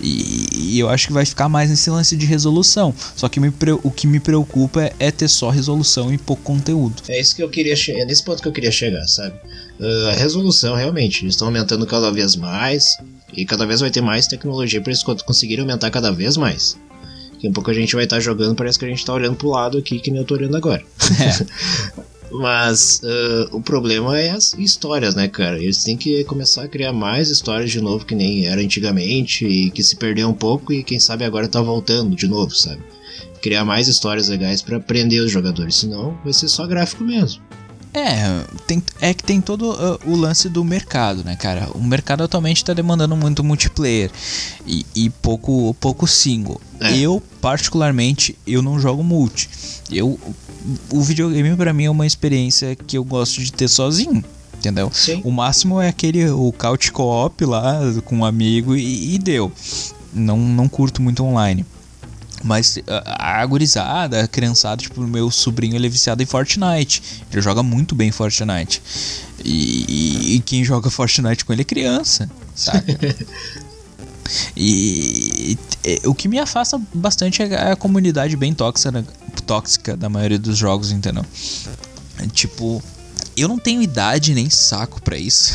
E, e, eu acho que vai ficar mais nesse lance de resolução. Só que me, o que me preocupa é, é, ter só resolução e pouco conteúdo. É isso que eu queria é nesse ponto que eu queria chegar, sabe? Uh, a resolução realmente, eles estão aumentando cada vez mais e cada vez vai ter mais tecnologia para eles conseguirem aumentar cada vez mais. Daqui a pouco a gente vai estar tá jogando, parece que a gente está olhando pro lado aqui que nem eu tô olhando agora. É. Mas uh, o problema é as histórias, né, cara? Eles têm que começar a criar mais histórias de novo, que nem era antigamente, e que se perdeu um pouco, e quem sabe agora tá voltando de novo, sabe? Criar mais histórias legais para prender os jogadores, senão vai ser só gráfico mesmo. É, tem, é que tem todo uh, o lance do mercado, né, cara? O mercado atualmente tá demandando muito multiplayer e, e pouco, pouco single. É. Eu, particularmente, eu não jogo multi. Eu o videogame para mim é uma experiência que eu gosto de ter sozinho. Entendeu? Sim. O máximo é aquele o couch co-op lá com um amigo e, e, deu. Não, não curto muito online. Mas a, a gurizada, a criançada, tipo, meu sobrinho, ele é viciado em Fortnite. Ele joga muito bem Fortnite. E, e, quem joga Fortnite com ele é criança, saca? e, e, o que me afasta bastante é a comunidade bem tóxica, tóxica da maioria dos jogos, entendeu? Tipo, eu não tenho idade nem saco para isso.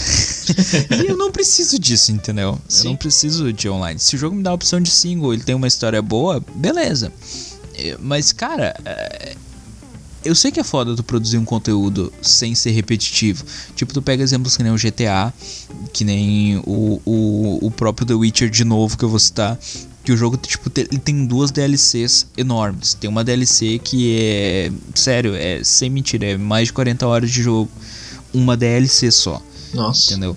e eu não preciso disso, entendeu? Sim. Eu não preciso de online. Se o jogo me dá a opção de single, ele tem uma história boa, beleza. É, mas, cara, é, eu sei que é foda tu produzir um conteúdo sem ser repetitivo. Tipo, tu pega exemplos que nem o GTA, que nem o, o, o próprio The Witcher de novo que eu vou citar. Que o jogo, tipo, ele tem duas DLCs enormes. Tem uma DLC que é. Sério, é sem mentira, é mais de 40 horas de jogo. Uma DLC só. Nossa. Entendeu?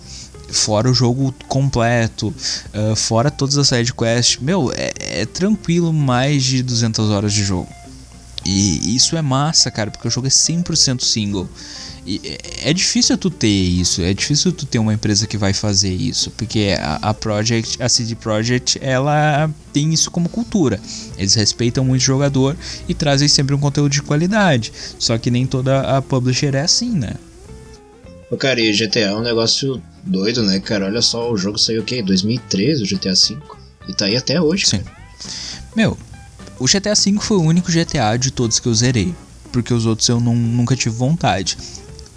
Fora o jogo completo, uh, fora todas as sidequests. Meu, é, é tranquilo mais de 200 horas de jogo. E isso é massa, cara, porque o jogo é 100% single. É, é difícil tu ter isso, é difícil tu ter uma empresa que vai fazer isso, porque a, a Project, a CD Projekt, ela tem isso como cultura. Eles respeitam muito o jogador e trazem sempre um conteúdo de qualidade. Só que nem toda a publisher é assim, né? Ô, cara, e GTA é um negócio doido, né, cara? Olha só, o jogo saiu o quê? 2013, o GTA V. E tá aí até hoje, Sim. Cara. Meu, o GTA V foi o único GTA de todos que eu zerei, porque os outros eu não, nunca tive vontade.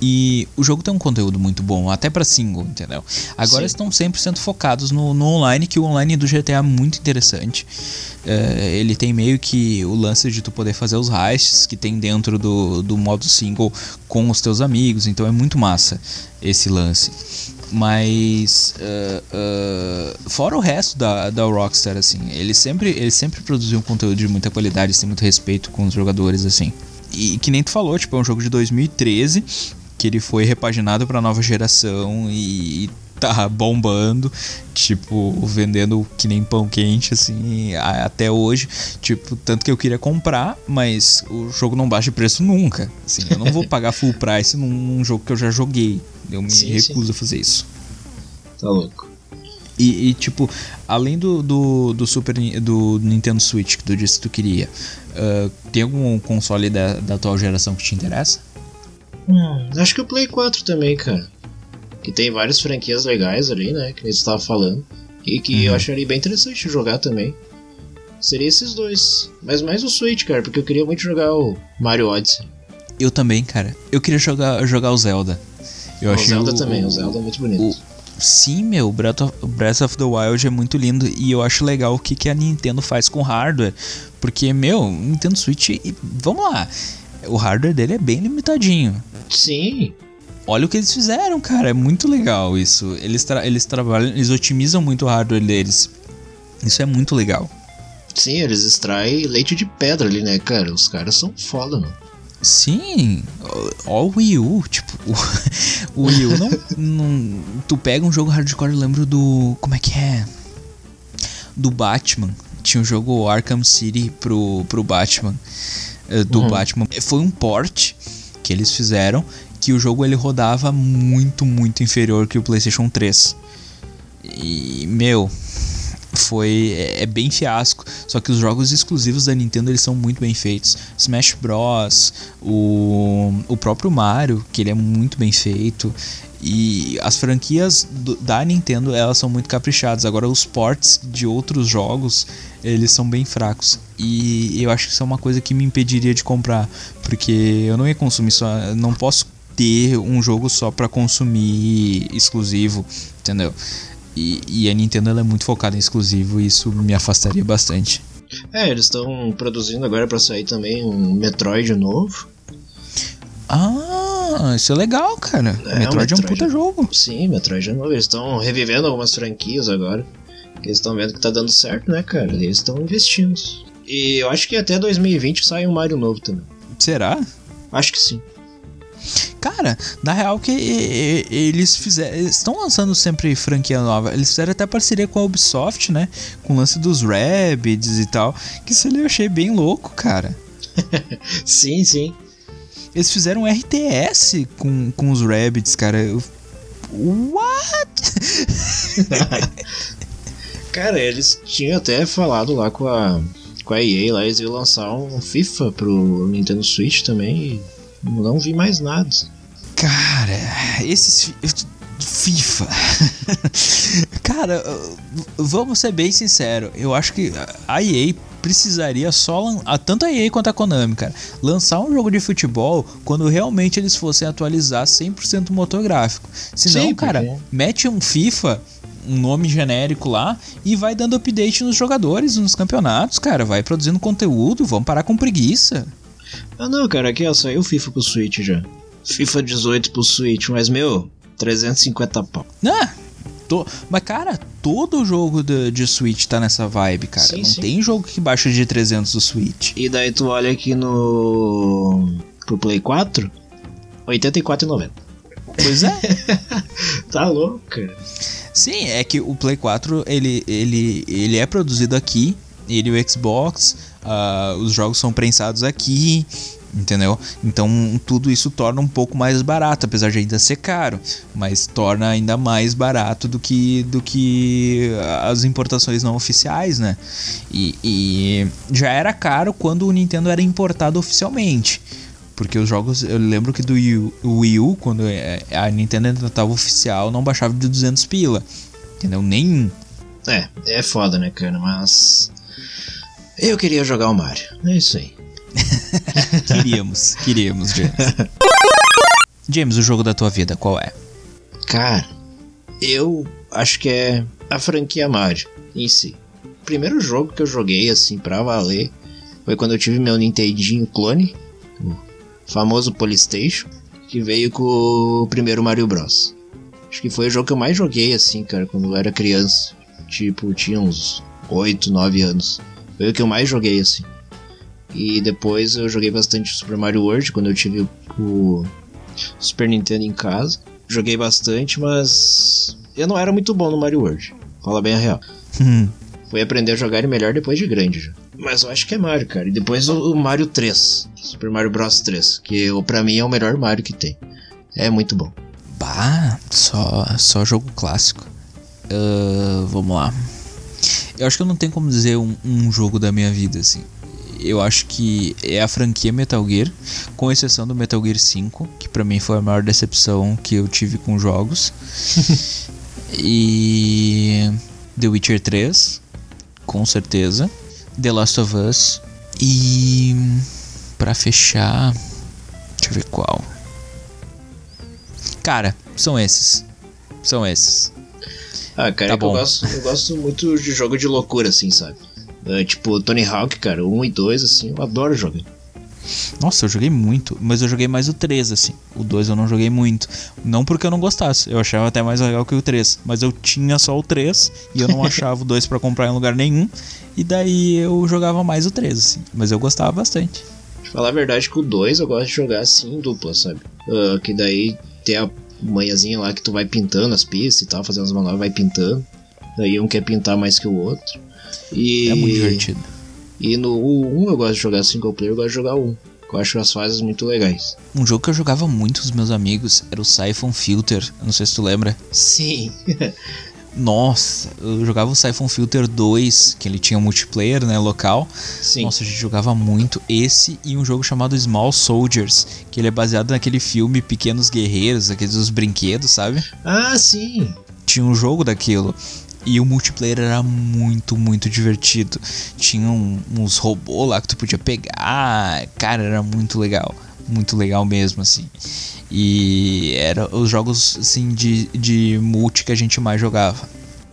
E o jogo tem um conteúdo muito bom, até para single, entendeu? Agora Sim. estão 100% focados no, no, online, que o online do GTA é muito interessante. É, ele tem meio que o lance de tu poder fazer os heists que tem dentro do, do modo single com os teus amigos, então é muito massa esse lance. Mas uh, uh, fora o resto da, da Rockstar, assim, ele sempre, ele sempre produziu um conteúdo de muita qualidade, tem muito respeito com os jogadores, assim. E que nem tu falou, tipo, é um jogo de 2013 que ele foi repaginado para nova geração e, e tá bombando, tipo, vendendo que nem pão quente, assim, até hoje. Tipo, tanto que eu queria comprar, mas o jogo não baixa de preço nunca. Assim, eu não vou pagar full price num, num jogo que eu já joguei. Eu me sim, recuso sim. a fazer isso. Tá louco. E, e, tipo, além do, do, do, Super do Nintendo Switch que tu disse que tu queria, uh, tem algum console da, da atual geração que te interessa? Hum, acho que o Play 4 também, cara. Que tem várias franquias legais ali, né? Que você estava falando. E que uhum. eu acharia bem interessante jogar também. Seria esses dois. Mas mais o Switch, cara, porque eu queria muito jogar o Mario Odyssey. Eu também, cara. Eu queria jogar, jogar o Zelda. Eu o Zelda o, também, o Zelda é muito bonito. O, sim, meu, Breath of, Breath of the Wild é muito lindo e eu acho legal o que, que a Nintendo faz com hardware. Porque, meu, Nintendo Switch, vamos lá, o hardware dele é bem limitadinho. Sim. Olha o que eles fizeram, cara, é muito legal isso. Eles, tra eles trabalham, eles otimizam muito o hardware deles. Isso é muito legal. Sim, eles extraem leite de pedra ali, né, cara? Os caras são foda, mano. Sim, ó o Wii U, tipo, o, o Wii U não, não, Tu pega um jogo hardcore, eu lembro do. Como é que é? Do Batman. Tinha um jogo Arkham City pro, pro Batman. Eh, do uhum. Batman. Foi um port que eles fizeram que o jogo ele rodava muito, muito inferior que o PlayStation 3. E, meu, foi é, é, bem fiasco. Só que os jogos exclusivos da Nintendo eles são muito bem feitos. Smash Bros, o, o próprio Mario, que ele é muito bem feito. E as franquias do, da Nintendo elas são muito caprichadas. Agora os ports de outros jogos eles são bem fracos. E eu acho que isso é uma coisa que me impediria de comprar, porque eu não ia consumir só, não posso ter um jogo só para consumir exclusivo, entendeu? E, e a Nintendo é muito focada em exclusivo e isso me afastaria bastante. É, eles estão produzindo agora para sair também um Metroid novo. Ah, isso é legal, cara. É, Metroid, Metroid é um puta jogo. Sim, Metroid é novo. Eles estão revivendo algumas franquias agora. Eles estão vendo que tá dando certo, né, cara? Eles estão investindo. E eu acho que até 2020 sai um Mario novo também. Será? Acho que sim. Cara, na real que eles fizeram. estão lançando sempre franquia nova. Eles fizeram até parceria com a Ubisoft, né? Com o lance dos Rabbids e tal. Que isso ali eu achei bem louco, cara. sim, sim. Eles fizeram um RTS com, com os Rabbids, cara. Eu... What? cara, eles tinham até falado lá com a com a EA lá, eles iam lançar um FIFA pro Nintendo Switch também e não vi mais nada. Cara, esses fi- FIFA. Cara, vamos ser bem sinceros. Eu acho que a EA precisaria só a- tanto a EA quanto a Konami, cara, lançar um jogo de futebol quando realmente eles fossem atualizar 100% o motor gráfico. Senão, Sim, cara, porque- mete um FIFA, um nome genérico lá e vai dando update nos jogadores, nos campeonatos, cara, vai produzindo conteúdo, vamos parar com preguiça. Ah não, cara, aqui ó, saiu FIFA pro Switch já. FIFA 18 pro Switch, mas meu, 350 pau. Ah, to- mas cara, todo jogo de, de Switch tá nessa vibe, cara. Sim, Não sim. tem jogo que baixa de 300 do Switch. E daí tu olha aqui no. pro Play 4, 84,90. Pois é. Tá louco, cara. Sim, é que o Play 4 ele, ele, ele é produzido aqui, ele e o Xbox, ah, os jogos são prensados aqui, entendeu? Então tudo isso torna um pouco mais barato, apesar de ainda ser caro, mas torna ainda mais barato do que, do que as importações não oficiais, né? E, e já era caro quando o Nintendo era importado oficialmente. Porque os jogos, eu lembro que do Wii U, quando é, a Nintendo ainda tava oficial, não baixava de 200 pila. Entendeu? Nenhum. É, é foda, né, cara? Mas. Eu queria jogar o Mario. É isso aí. Queríamos, queríamos, James. James, o jogo da tua vida, qual é? Cara, eu acho que é a franquia Mario em si. O primeiro jogo que eu joguei assim pra valer foi quando eu tive meu Nintendinho clone, o famoso Polystation, que veio com o primeiro Mario Bros. Acho que foi o jogo que eu mais joguei assim, cara, quando eu era criança. Tipo, tinha uns 8, 9 anos. Foi o que eu mais joguei assim. E depois eu joguei bastante Super Mario World quando eu tive o Super Nintendo em casa. Joguei bastante, mas eu não era muito bom no Mario World. Fala bem a real. Hum, Fui aprender a jogar ele melhor depois de grande já. Mas eu acho que é Mario, cara. E depois o, Mario 3, Super Mario Bros 3, que pra mim é o melhor Mario que tem. É muito bom. bah, só, só jogo clássico. Ah, vamos lá. Eu acho que eu não tenho como dizer um, um jogo da minha vida, assim. Eu acho que é a franquia Metal Gear, com exceção do Metal Gear 5, que pra mim foi a maior decepção que eu tive com jogos. e The Witcher 3, com certeza. The Last of Us. E pra fechar, deixa eu ver qual. Cara, são esses. São esses. Ah, cara, Tá é que eu bom. gosto, eu gosto muito de jogo de loucura, assim, sabe? É, tipo, Tony Hawk, cara, 1 e 2, assim, eu adoro jogar. Nossa, eu joguei muito, mas eu joguei mais o 3, assim. O 2 eu não joguei muito. Não porque eu não gostasse, eu achava até mais legal que o 3. Mas eu tinha só o 3 e eu não achava o 2 pra comprar em lugar nenhum. E daí eu jogava mais o 3, assim. Mas eu gostava bastante. Pra falar a verdade, com o 2 eu gosto de jogar assim em dupla, sabe? Ah, que daí tem a manhãzinha lá que tu vai pintando as pistas e tal, fazendo as manobras, vai pintando. Daí um quer pintar mais que o outro. E, É muito divertido. E no 1 eu gosto de jogar single player, eu gosto de jogar 1. Eu acho as fases muito legais. Um jogo que eu jogava muito com os meus amigos era o Siphon Filter. Eu não sei se tu lembra. Sim. Nossa, eu jogava o Siphon Filter 2, que ele tinha um multiplayer, né, local. Sim. Nossa, a gente jogava muito esse e um jogo chamado Small Soldiers, que ele é baseado naquele filme Pequenos Guerreiros, aqueles dos brinquedos, sabe? Ah, sim. Tinha um jogo daquilo. E o multiplayer era muito, muito divertido. Tinha um- uns robôs lá que tu podia pegar. Cara, era muito legal. Muito legal mesmo, assim. E era os jogos, assim, de, de multi que a gente mais jogava.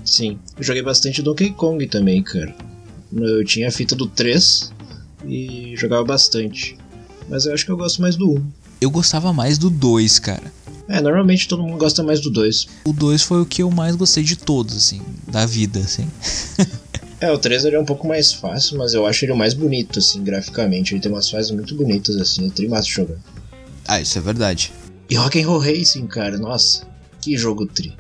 Sim. Eu joguei bastante Donkey Kong também, cara. Eu tinha a fita do 3 e jogava bastante. Mas eu acho que eu gosto mais do 1. Eu gostava mais do 2, cara. É, normalmente todo mundo gosta mais do 2. O 2 foi o que eu mais gostei de todos, assim, da vida, assim. É, o 3 ele é um pouco mais fácil, mas eu acho ele o mais bonito, assim, graficamente. Ele tem umas fases muito bonitas, assim, trimassa de jogar. Ah, isso é verdade. E Rock'n'Roll Racing, cara, nossa, que jogo tri.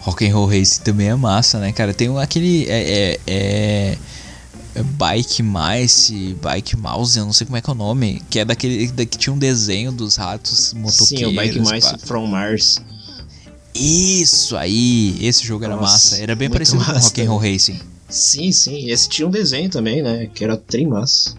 Rock'n'Roll Race também é massa, né, cara? Tem aquele. É, é- é Bike Mice, Bike Mouse, eu não sei como é que é o nome. Que é daquele. Da, que tinha um desenho dos ratos motoqueiros. Sim, o Bike Mice pá. from Mars. Isso aí! Esse jogo era Nossa, massa. Era bem parecido com massa Rock'n'Roll Racing. Sim, sim. Esse tinha um desenho também, né? Que era Trimas.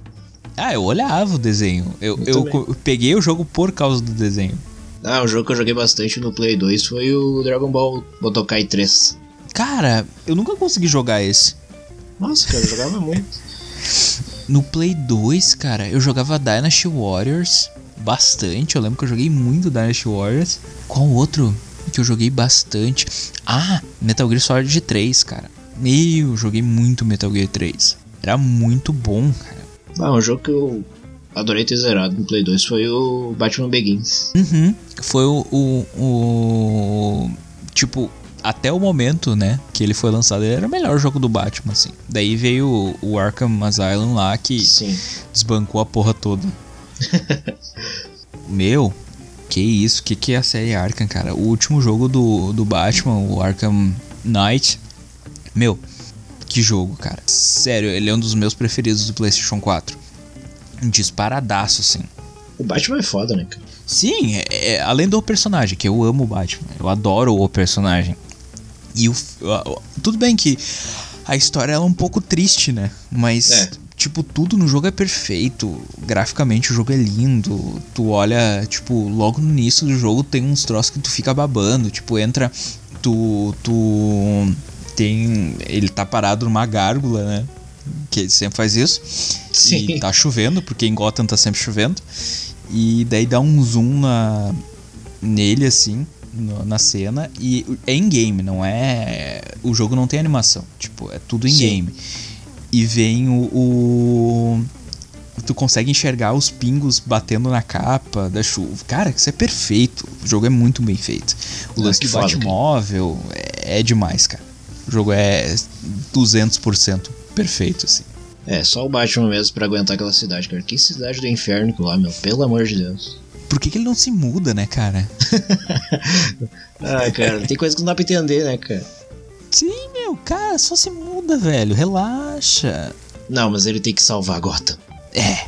Ah, eu olhava o desenho. Eu, Eu peguei o jogo por causa do desenho. Ah, um jogo que eu joguei bastante no Play 2 foi o Dragon Ball Budokai 3. Cara, eu nunca consegui jogar esse. Nossa, cara, eu jogava muito. No Play 2, cara, eu jogava Dynasty Warriors bastante. Eu lembro que eu joguei muito Dynasty Warriors. Qual outro que eu joguei bastante? Ah, Metal Gear Solid 3, cara. Eu joguei muito Metal Gear 3. Era muito bom, cara. Ah, um jogo que eu adorei ter zerado no Play 2 foi o Batman Begins. Uhum. Foi o, o, o- Tipo, até o momento, né, que ele foi lançado, ele era o melhor jogo do Batman, assim. Daí veio o, Arkham Asylum lá que Sim. desbancou a porra toda. Meu, que isso, que que é a série Arkham, cara? O último jogo do, do Batman, o Arkham Knight. Meu, que jogo, cara. Sério, ele é um dos meus preferidos do PlayStation 4. Disparadaço, assim. O Batman é foda, né, cara? Sim, é- é- além do personagem, que eu amo o Batman, eu adoro o personagem. E o, tudo bem que a história é um pouco triste, né? Mas, É. tipo, tudo no jogo é perfeito. Graficamente o jogo é lindo. Tu olha, tipo, logo no início do jogo tem uns troços que tu fica babando. Tipo, entra. Tu. Tu. Tem. Ele tá parado numa gárgula, né? Que ele sempre faz isso. Sim. E tá chovendo, porque em Gotham tá sempre chovendo. E daí dá um zoom na, nele, assim, no- na cena. E é in-game, não é. O jogo não tem animação. Tipo, é tudo Sim. in-game. E vem o, o- Tu consegue enxergar os pingos batendo na capa da chuva. Cara, isso é perfeito. O jogo é muito bem feito. O Ah, lance que do. Batmóvel é, é demais, cara. O jogo é 200% perfeito, assim. É, só o Batman mesmo pra aguentar aquela cidade, cara. Que cidade do inferno que lá, meu. Pelo amor de Deus. Por que, que ele não se muda, né, cara? Ah, cara, tem coisa que não dá pra entender, né, cara? Sim, meu, cara, só se muda, velho. Relaxa. Não, mas ele tem que salvar Gotham. É.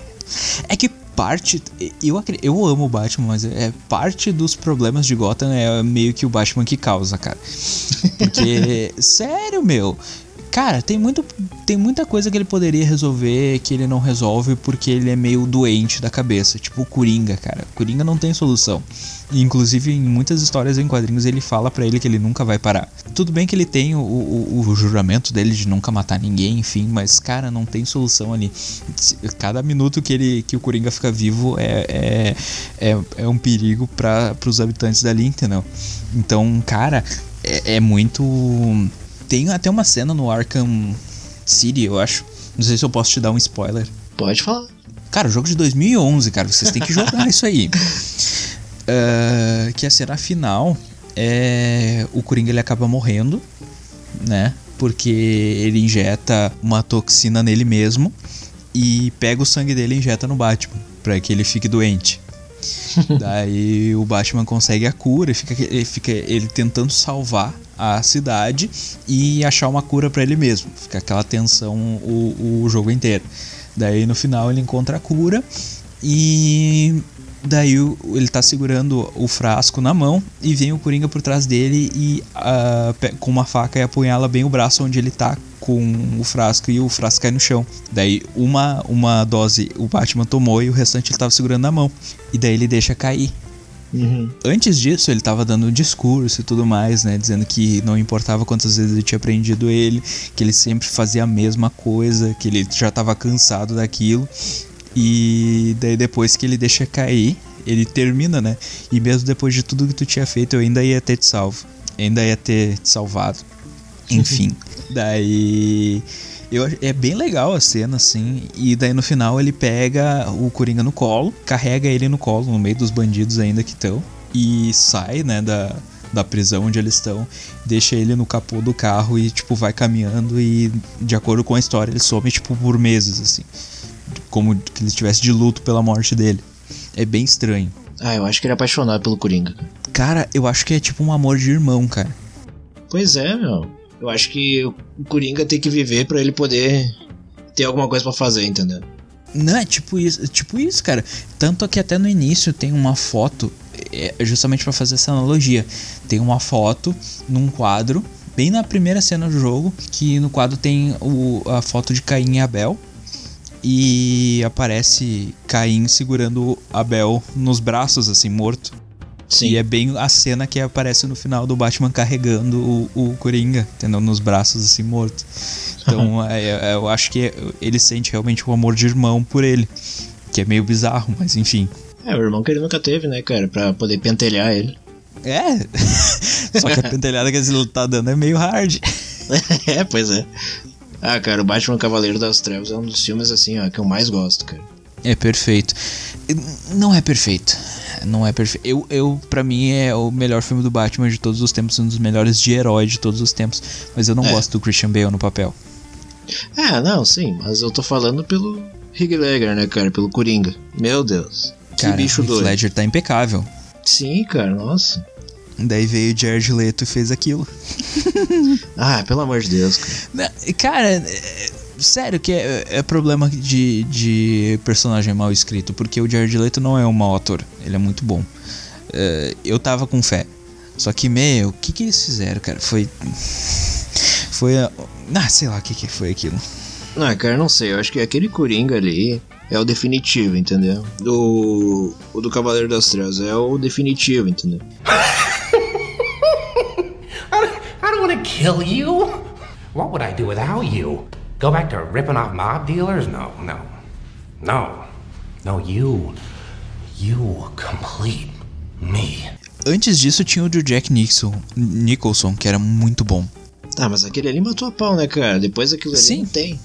É que parte. Eu, eu amo o Batman, mas é parte dos problemas de Gotham é meio que o Batman que causa, cara. Porque. sério, meu. Cara, tem, muito, tem muita coisa que ele poderia resolver que ele não resolve porque ele é meio doente da cabeça. Tipo o Coringa, cara. O Coringa não tem solução. E, inclusive, em muitas histórias em quadrinhos, ele fala pra ele que ele nunca vai parar. Tudo bem que ele tem o, o, o juramento dele de nunca matar ninguém, enfim, mas, cara, não tem solução ali. Cada minuto que, ele, que o Coringa fica vivo é, é, é, é um perigo para os habitantes dali, entendeu? Então, cara, é, é muito. Tem até uma cena no Arkham City, eu acho. Não sei se eu posso te dar um spoiler. Pode falar. Cara, jogo de 2011, cara. Vocês têm que jogar isso aí. Ah, que a cena final é. O Coringa ele acaba morrendo, né? Porque ele injeta uma toxina nele mesmo e pega o sangue dele e injeta no Batman, pra que ele fique doente. Daí o Batman consegue a cura e fica, ele fica ele tentando salvar a cidade e achar uma cura pra ele mesmo. Fica aquela tensão o, o jogo inteiro. Daí no final ele encontra a cura e daí ele tá segurando o frasco na mão e vem o Coringa por trás dele e pe- com uma faca e apunhala bem o braço onde ele tá com o frasco e o frasco cai no chão. Daí uma, uma dose o Batman tomou e o restante ele tava segurando na mão. E daí ele deixa cair. Uhum. Antes disso, ele tava dando um discurso e tudo mais, né? Dizendo que não importava quantas vezes ele tinha aprendido ele, que ele sempre fazia a mesma coisa, que ele já tava cansado daquilo. E daí depois que ele deixa cair, ele termina, né? E mesmo depois de tudo que tu tinha feito, eu ainda ia ter te salvo. Ainda ia ter te salvado. Enfim. daí. Eu, é bem legal a cena, assim. E daí no final ele pega o Coringa no colo, carrega ele no colo, no meio dos bandidos ainda que estão. E sai, né, da, da prisão onde eles estão. Deixa ele no capô do carro e, tipo, vai caminhando. E de acordo com a história, ele some, tipo, por meses, assim. Como que ele estivesse de luto pela morte dele. É bem estranho. Ah, eu acho que ele é apaixonado pelo Coringa. Cara, eu acho que é tipo um amor de irmão, cara. Pois é, meu. Eu acho que o Coringa tem que viver pra ele poder ter alguma coisa pra fazer, entendeu? Não, é tipo isso, tipo isso, cara. Tanto que até no início tem uma foto, é, justamente pra fazer essa analogia. Tem uma foto num quadro bem na primeira cena do jogo, que no quadro tem o, a foto de Caim e Abel. E aparece Caim segurando Abel nos braços, assim, morto. Sim. E é bem a cena que aparece no final do Batman carregando o, o Coringa, entendeu? Nos braços, assim, morto. Então, é, é, eu acho que ele sente realmente o amor de irmão por ele. Que é meio bizarro, mas enfim. É, o irmão que ele nunca teve, né, cara? Pra poder pentelhar ele. É, só que a pentelhada que ele tá dando é meio hard. é, pois é. Ah, cara, o Batman Cavaleiro das Trevas é um dos filmes, assim, ó, que eu mais gosto, cara. É perfeito. Não é perfeito. Não é perfeito. Eu, eu, pra mim, é o melhor filme do Batman de todos os tempos, um dos melhores de herói de todos os tempos. Mas eu não É. gosto do Christian Bale no papel. Ah, não, sim, mas eu tô falando pelo Heath Ledger, né, cara? Pelo Coringa. Meu Deus. Que Cara, bicho o doido. Ledger tá impecável. Sim, cara, nossa. Daí veio o Jared Leto e fez aquilo. Ah, pelo amor de Deus, cara. Cara, é- sério que é, é problema de, de personagem mal escrito, porque o Jared Leto não é um mau ator, ele é muito bom. É, eu tava com fé. Só que, meu, o que que eles fizeram, cara? Foi. Foi. a- Ah, sei lá o que que foi aquilo. Ah, cara, não sei. Eu acho que aquele Coringa ali é o definitivo, entendeu? Do. O do Cavaleiro das Trevas é o definitivo, entendeu? I don't want to kill you. What would I do without you? Go back to ripping off mob dealers? No, no. No. No, you. You complete me. Antes disso tinha o do Jack Nixon, Nicholson, que era muito bom. Tá, mas aquele ali matou a pau, né, cara? Depois aquilo ali Sim. não tem.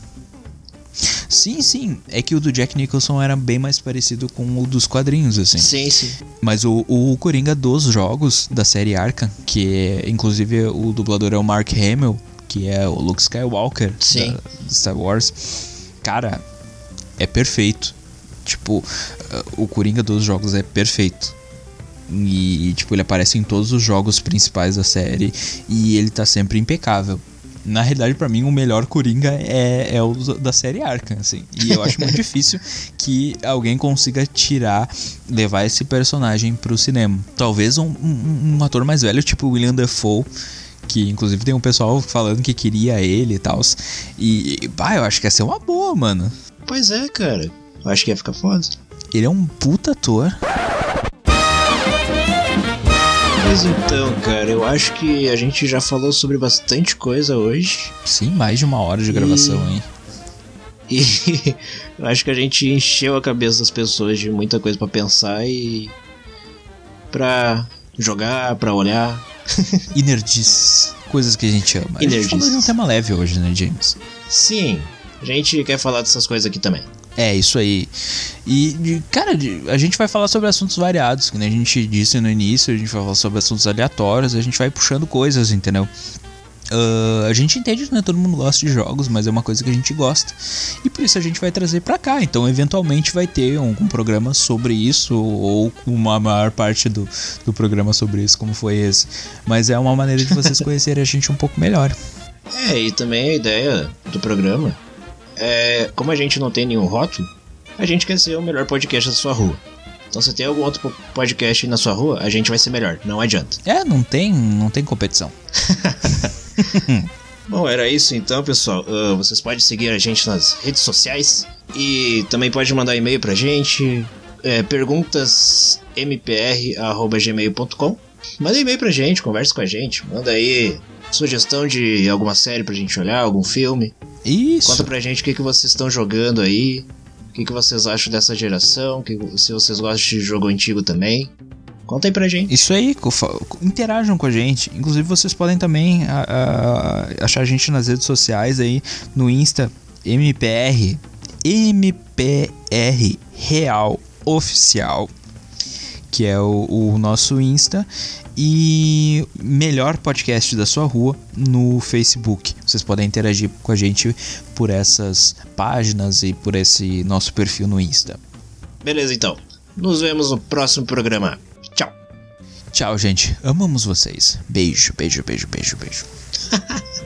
Sim, sim, é que o do Jack Nicholson era bem mais parecido com o dos quadrinhos, assim. Sim, sim. Mas o, o Coringa dos jogos da série Arkham, que é, inclusive o dublador é o Mark Hamill, que é o Luke Skywalker Sim. da, de Star Wars, cara, é perfeito. Tipo, o Coringa dos jogos é perfeito. E, tipo, ele aparece em todos os jogos principais da série e ele tá sempre impecável. Na realidade, pra mim, o melhor Coringa é, é o da série Arkham, assim. E eu acho muito difícil que alguém consiga tirar, levar esse personagem pro cinema. Talvez um, um- um ator mais velho, tipo William Dafoe, que inclusive tem um pessoal falando que queria ele e tal. E, pá, eu acho que ia ser uma boa, mano. Pois é, cara. Eu acho que ia ficar foda. Ele é um puta ator. Mas então, cara, eu acho que a gente já falou sobre bastante coisa hoje. Sim, mais de uma hora de gravação, hein? E eu acho que a gente encheu a cabeça das pessoas de muita coisa pra pensar e. pra jogar, pra olhar. E nerdices. Coisas que a gente ama. A E gente falou de um tema leve hoje, né, James? Sim, a gente quer falar dessas coisas aqui também. É, isso aí. E, cara, a gente vai falar sobre assuntos variados, que nem a gente disse no início, a gente vai falar sobre assuntos aleatórios, a gente vai puxando coisas, entendeu? Ah, a gente entende que não é todo mundo gosta de jogos, mas é uma coisa que a gente gosta. E por isso a gente vai trazer pra cá. Então, eventualmente, vai ter algum programa sobre isso, ou uma maior parte do, do programa sobre isso, como foi esse. Mas é uma maneira de vocês conhecerem a gente um pouco melhor. É, e também a ideia do programa é. Como a gente não tem nenhum rótulo, a gente quer ser o melhor podcast da sua rua. Então, se tem algum outro po- podcast na sua rua, a gente vai ser melhor, não adianta. É, não tem, não tem competição. Bom, era isso então, pessoal. Ah, vocês podem seguir a gente nas redes sociais e também pode mandar e-mail pra gente. É, perguntasmpr.gmail.com Manda e-mail pra gente, conversa com a gente. Manda aí sugestão de alguma série pra gente olhar, algum filme. Isso. Conta pra gente o que, que vocês estão jogando aí. O que, que vocês acham dessa geração. que- se vocês gostam de jogo antigo também. Conta aí pra gente. Isso aí, interajam com a gente. Inclusive, vocês podem também a- a- achar a gente nas redes sociais aí, no Insta, MPR, MPR Real Oficial, que é o, o nosso Insta, e melhor podcast da sua rua no Facebook. Vocês podem interagir com a gente por essas páginas e por esse nosso perfil no Insta. Beleza, então. Nos vemos no próximo programa. Tchau. Gente. Amamos vocês. Beijo, beijo, beijo, beijo, beijo.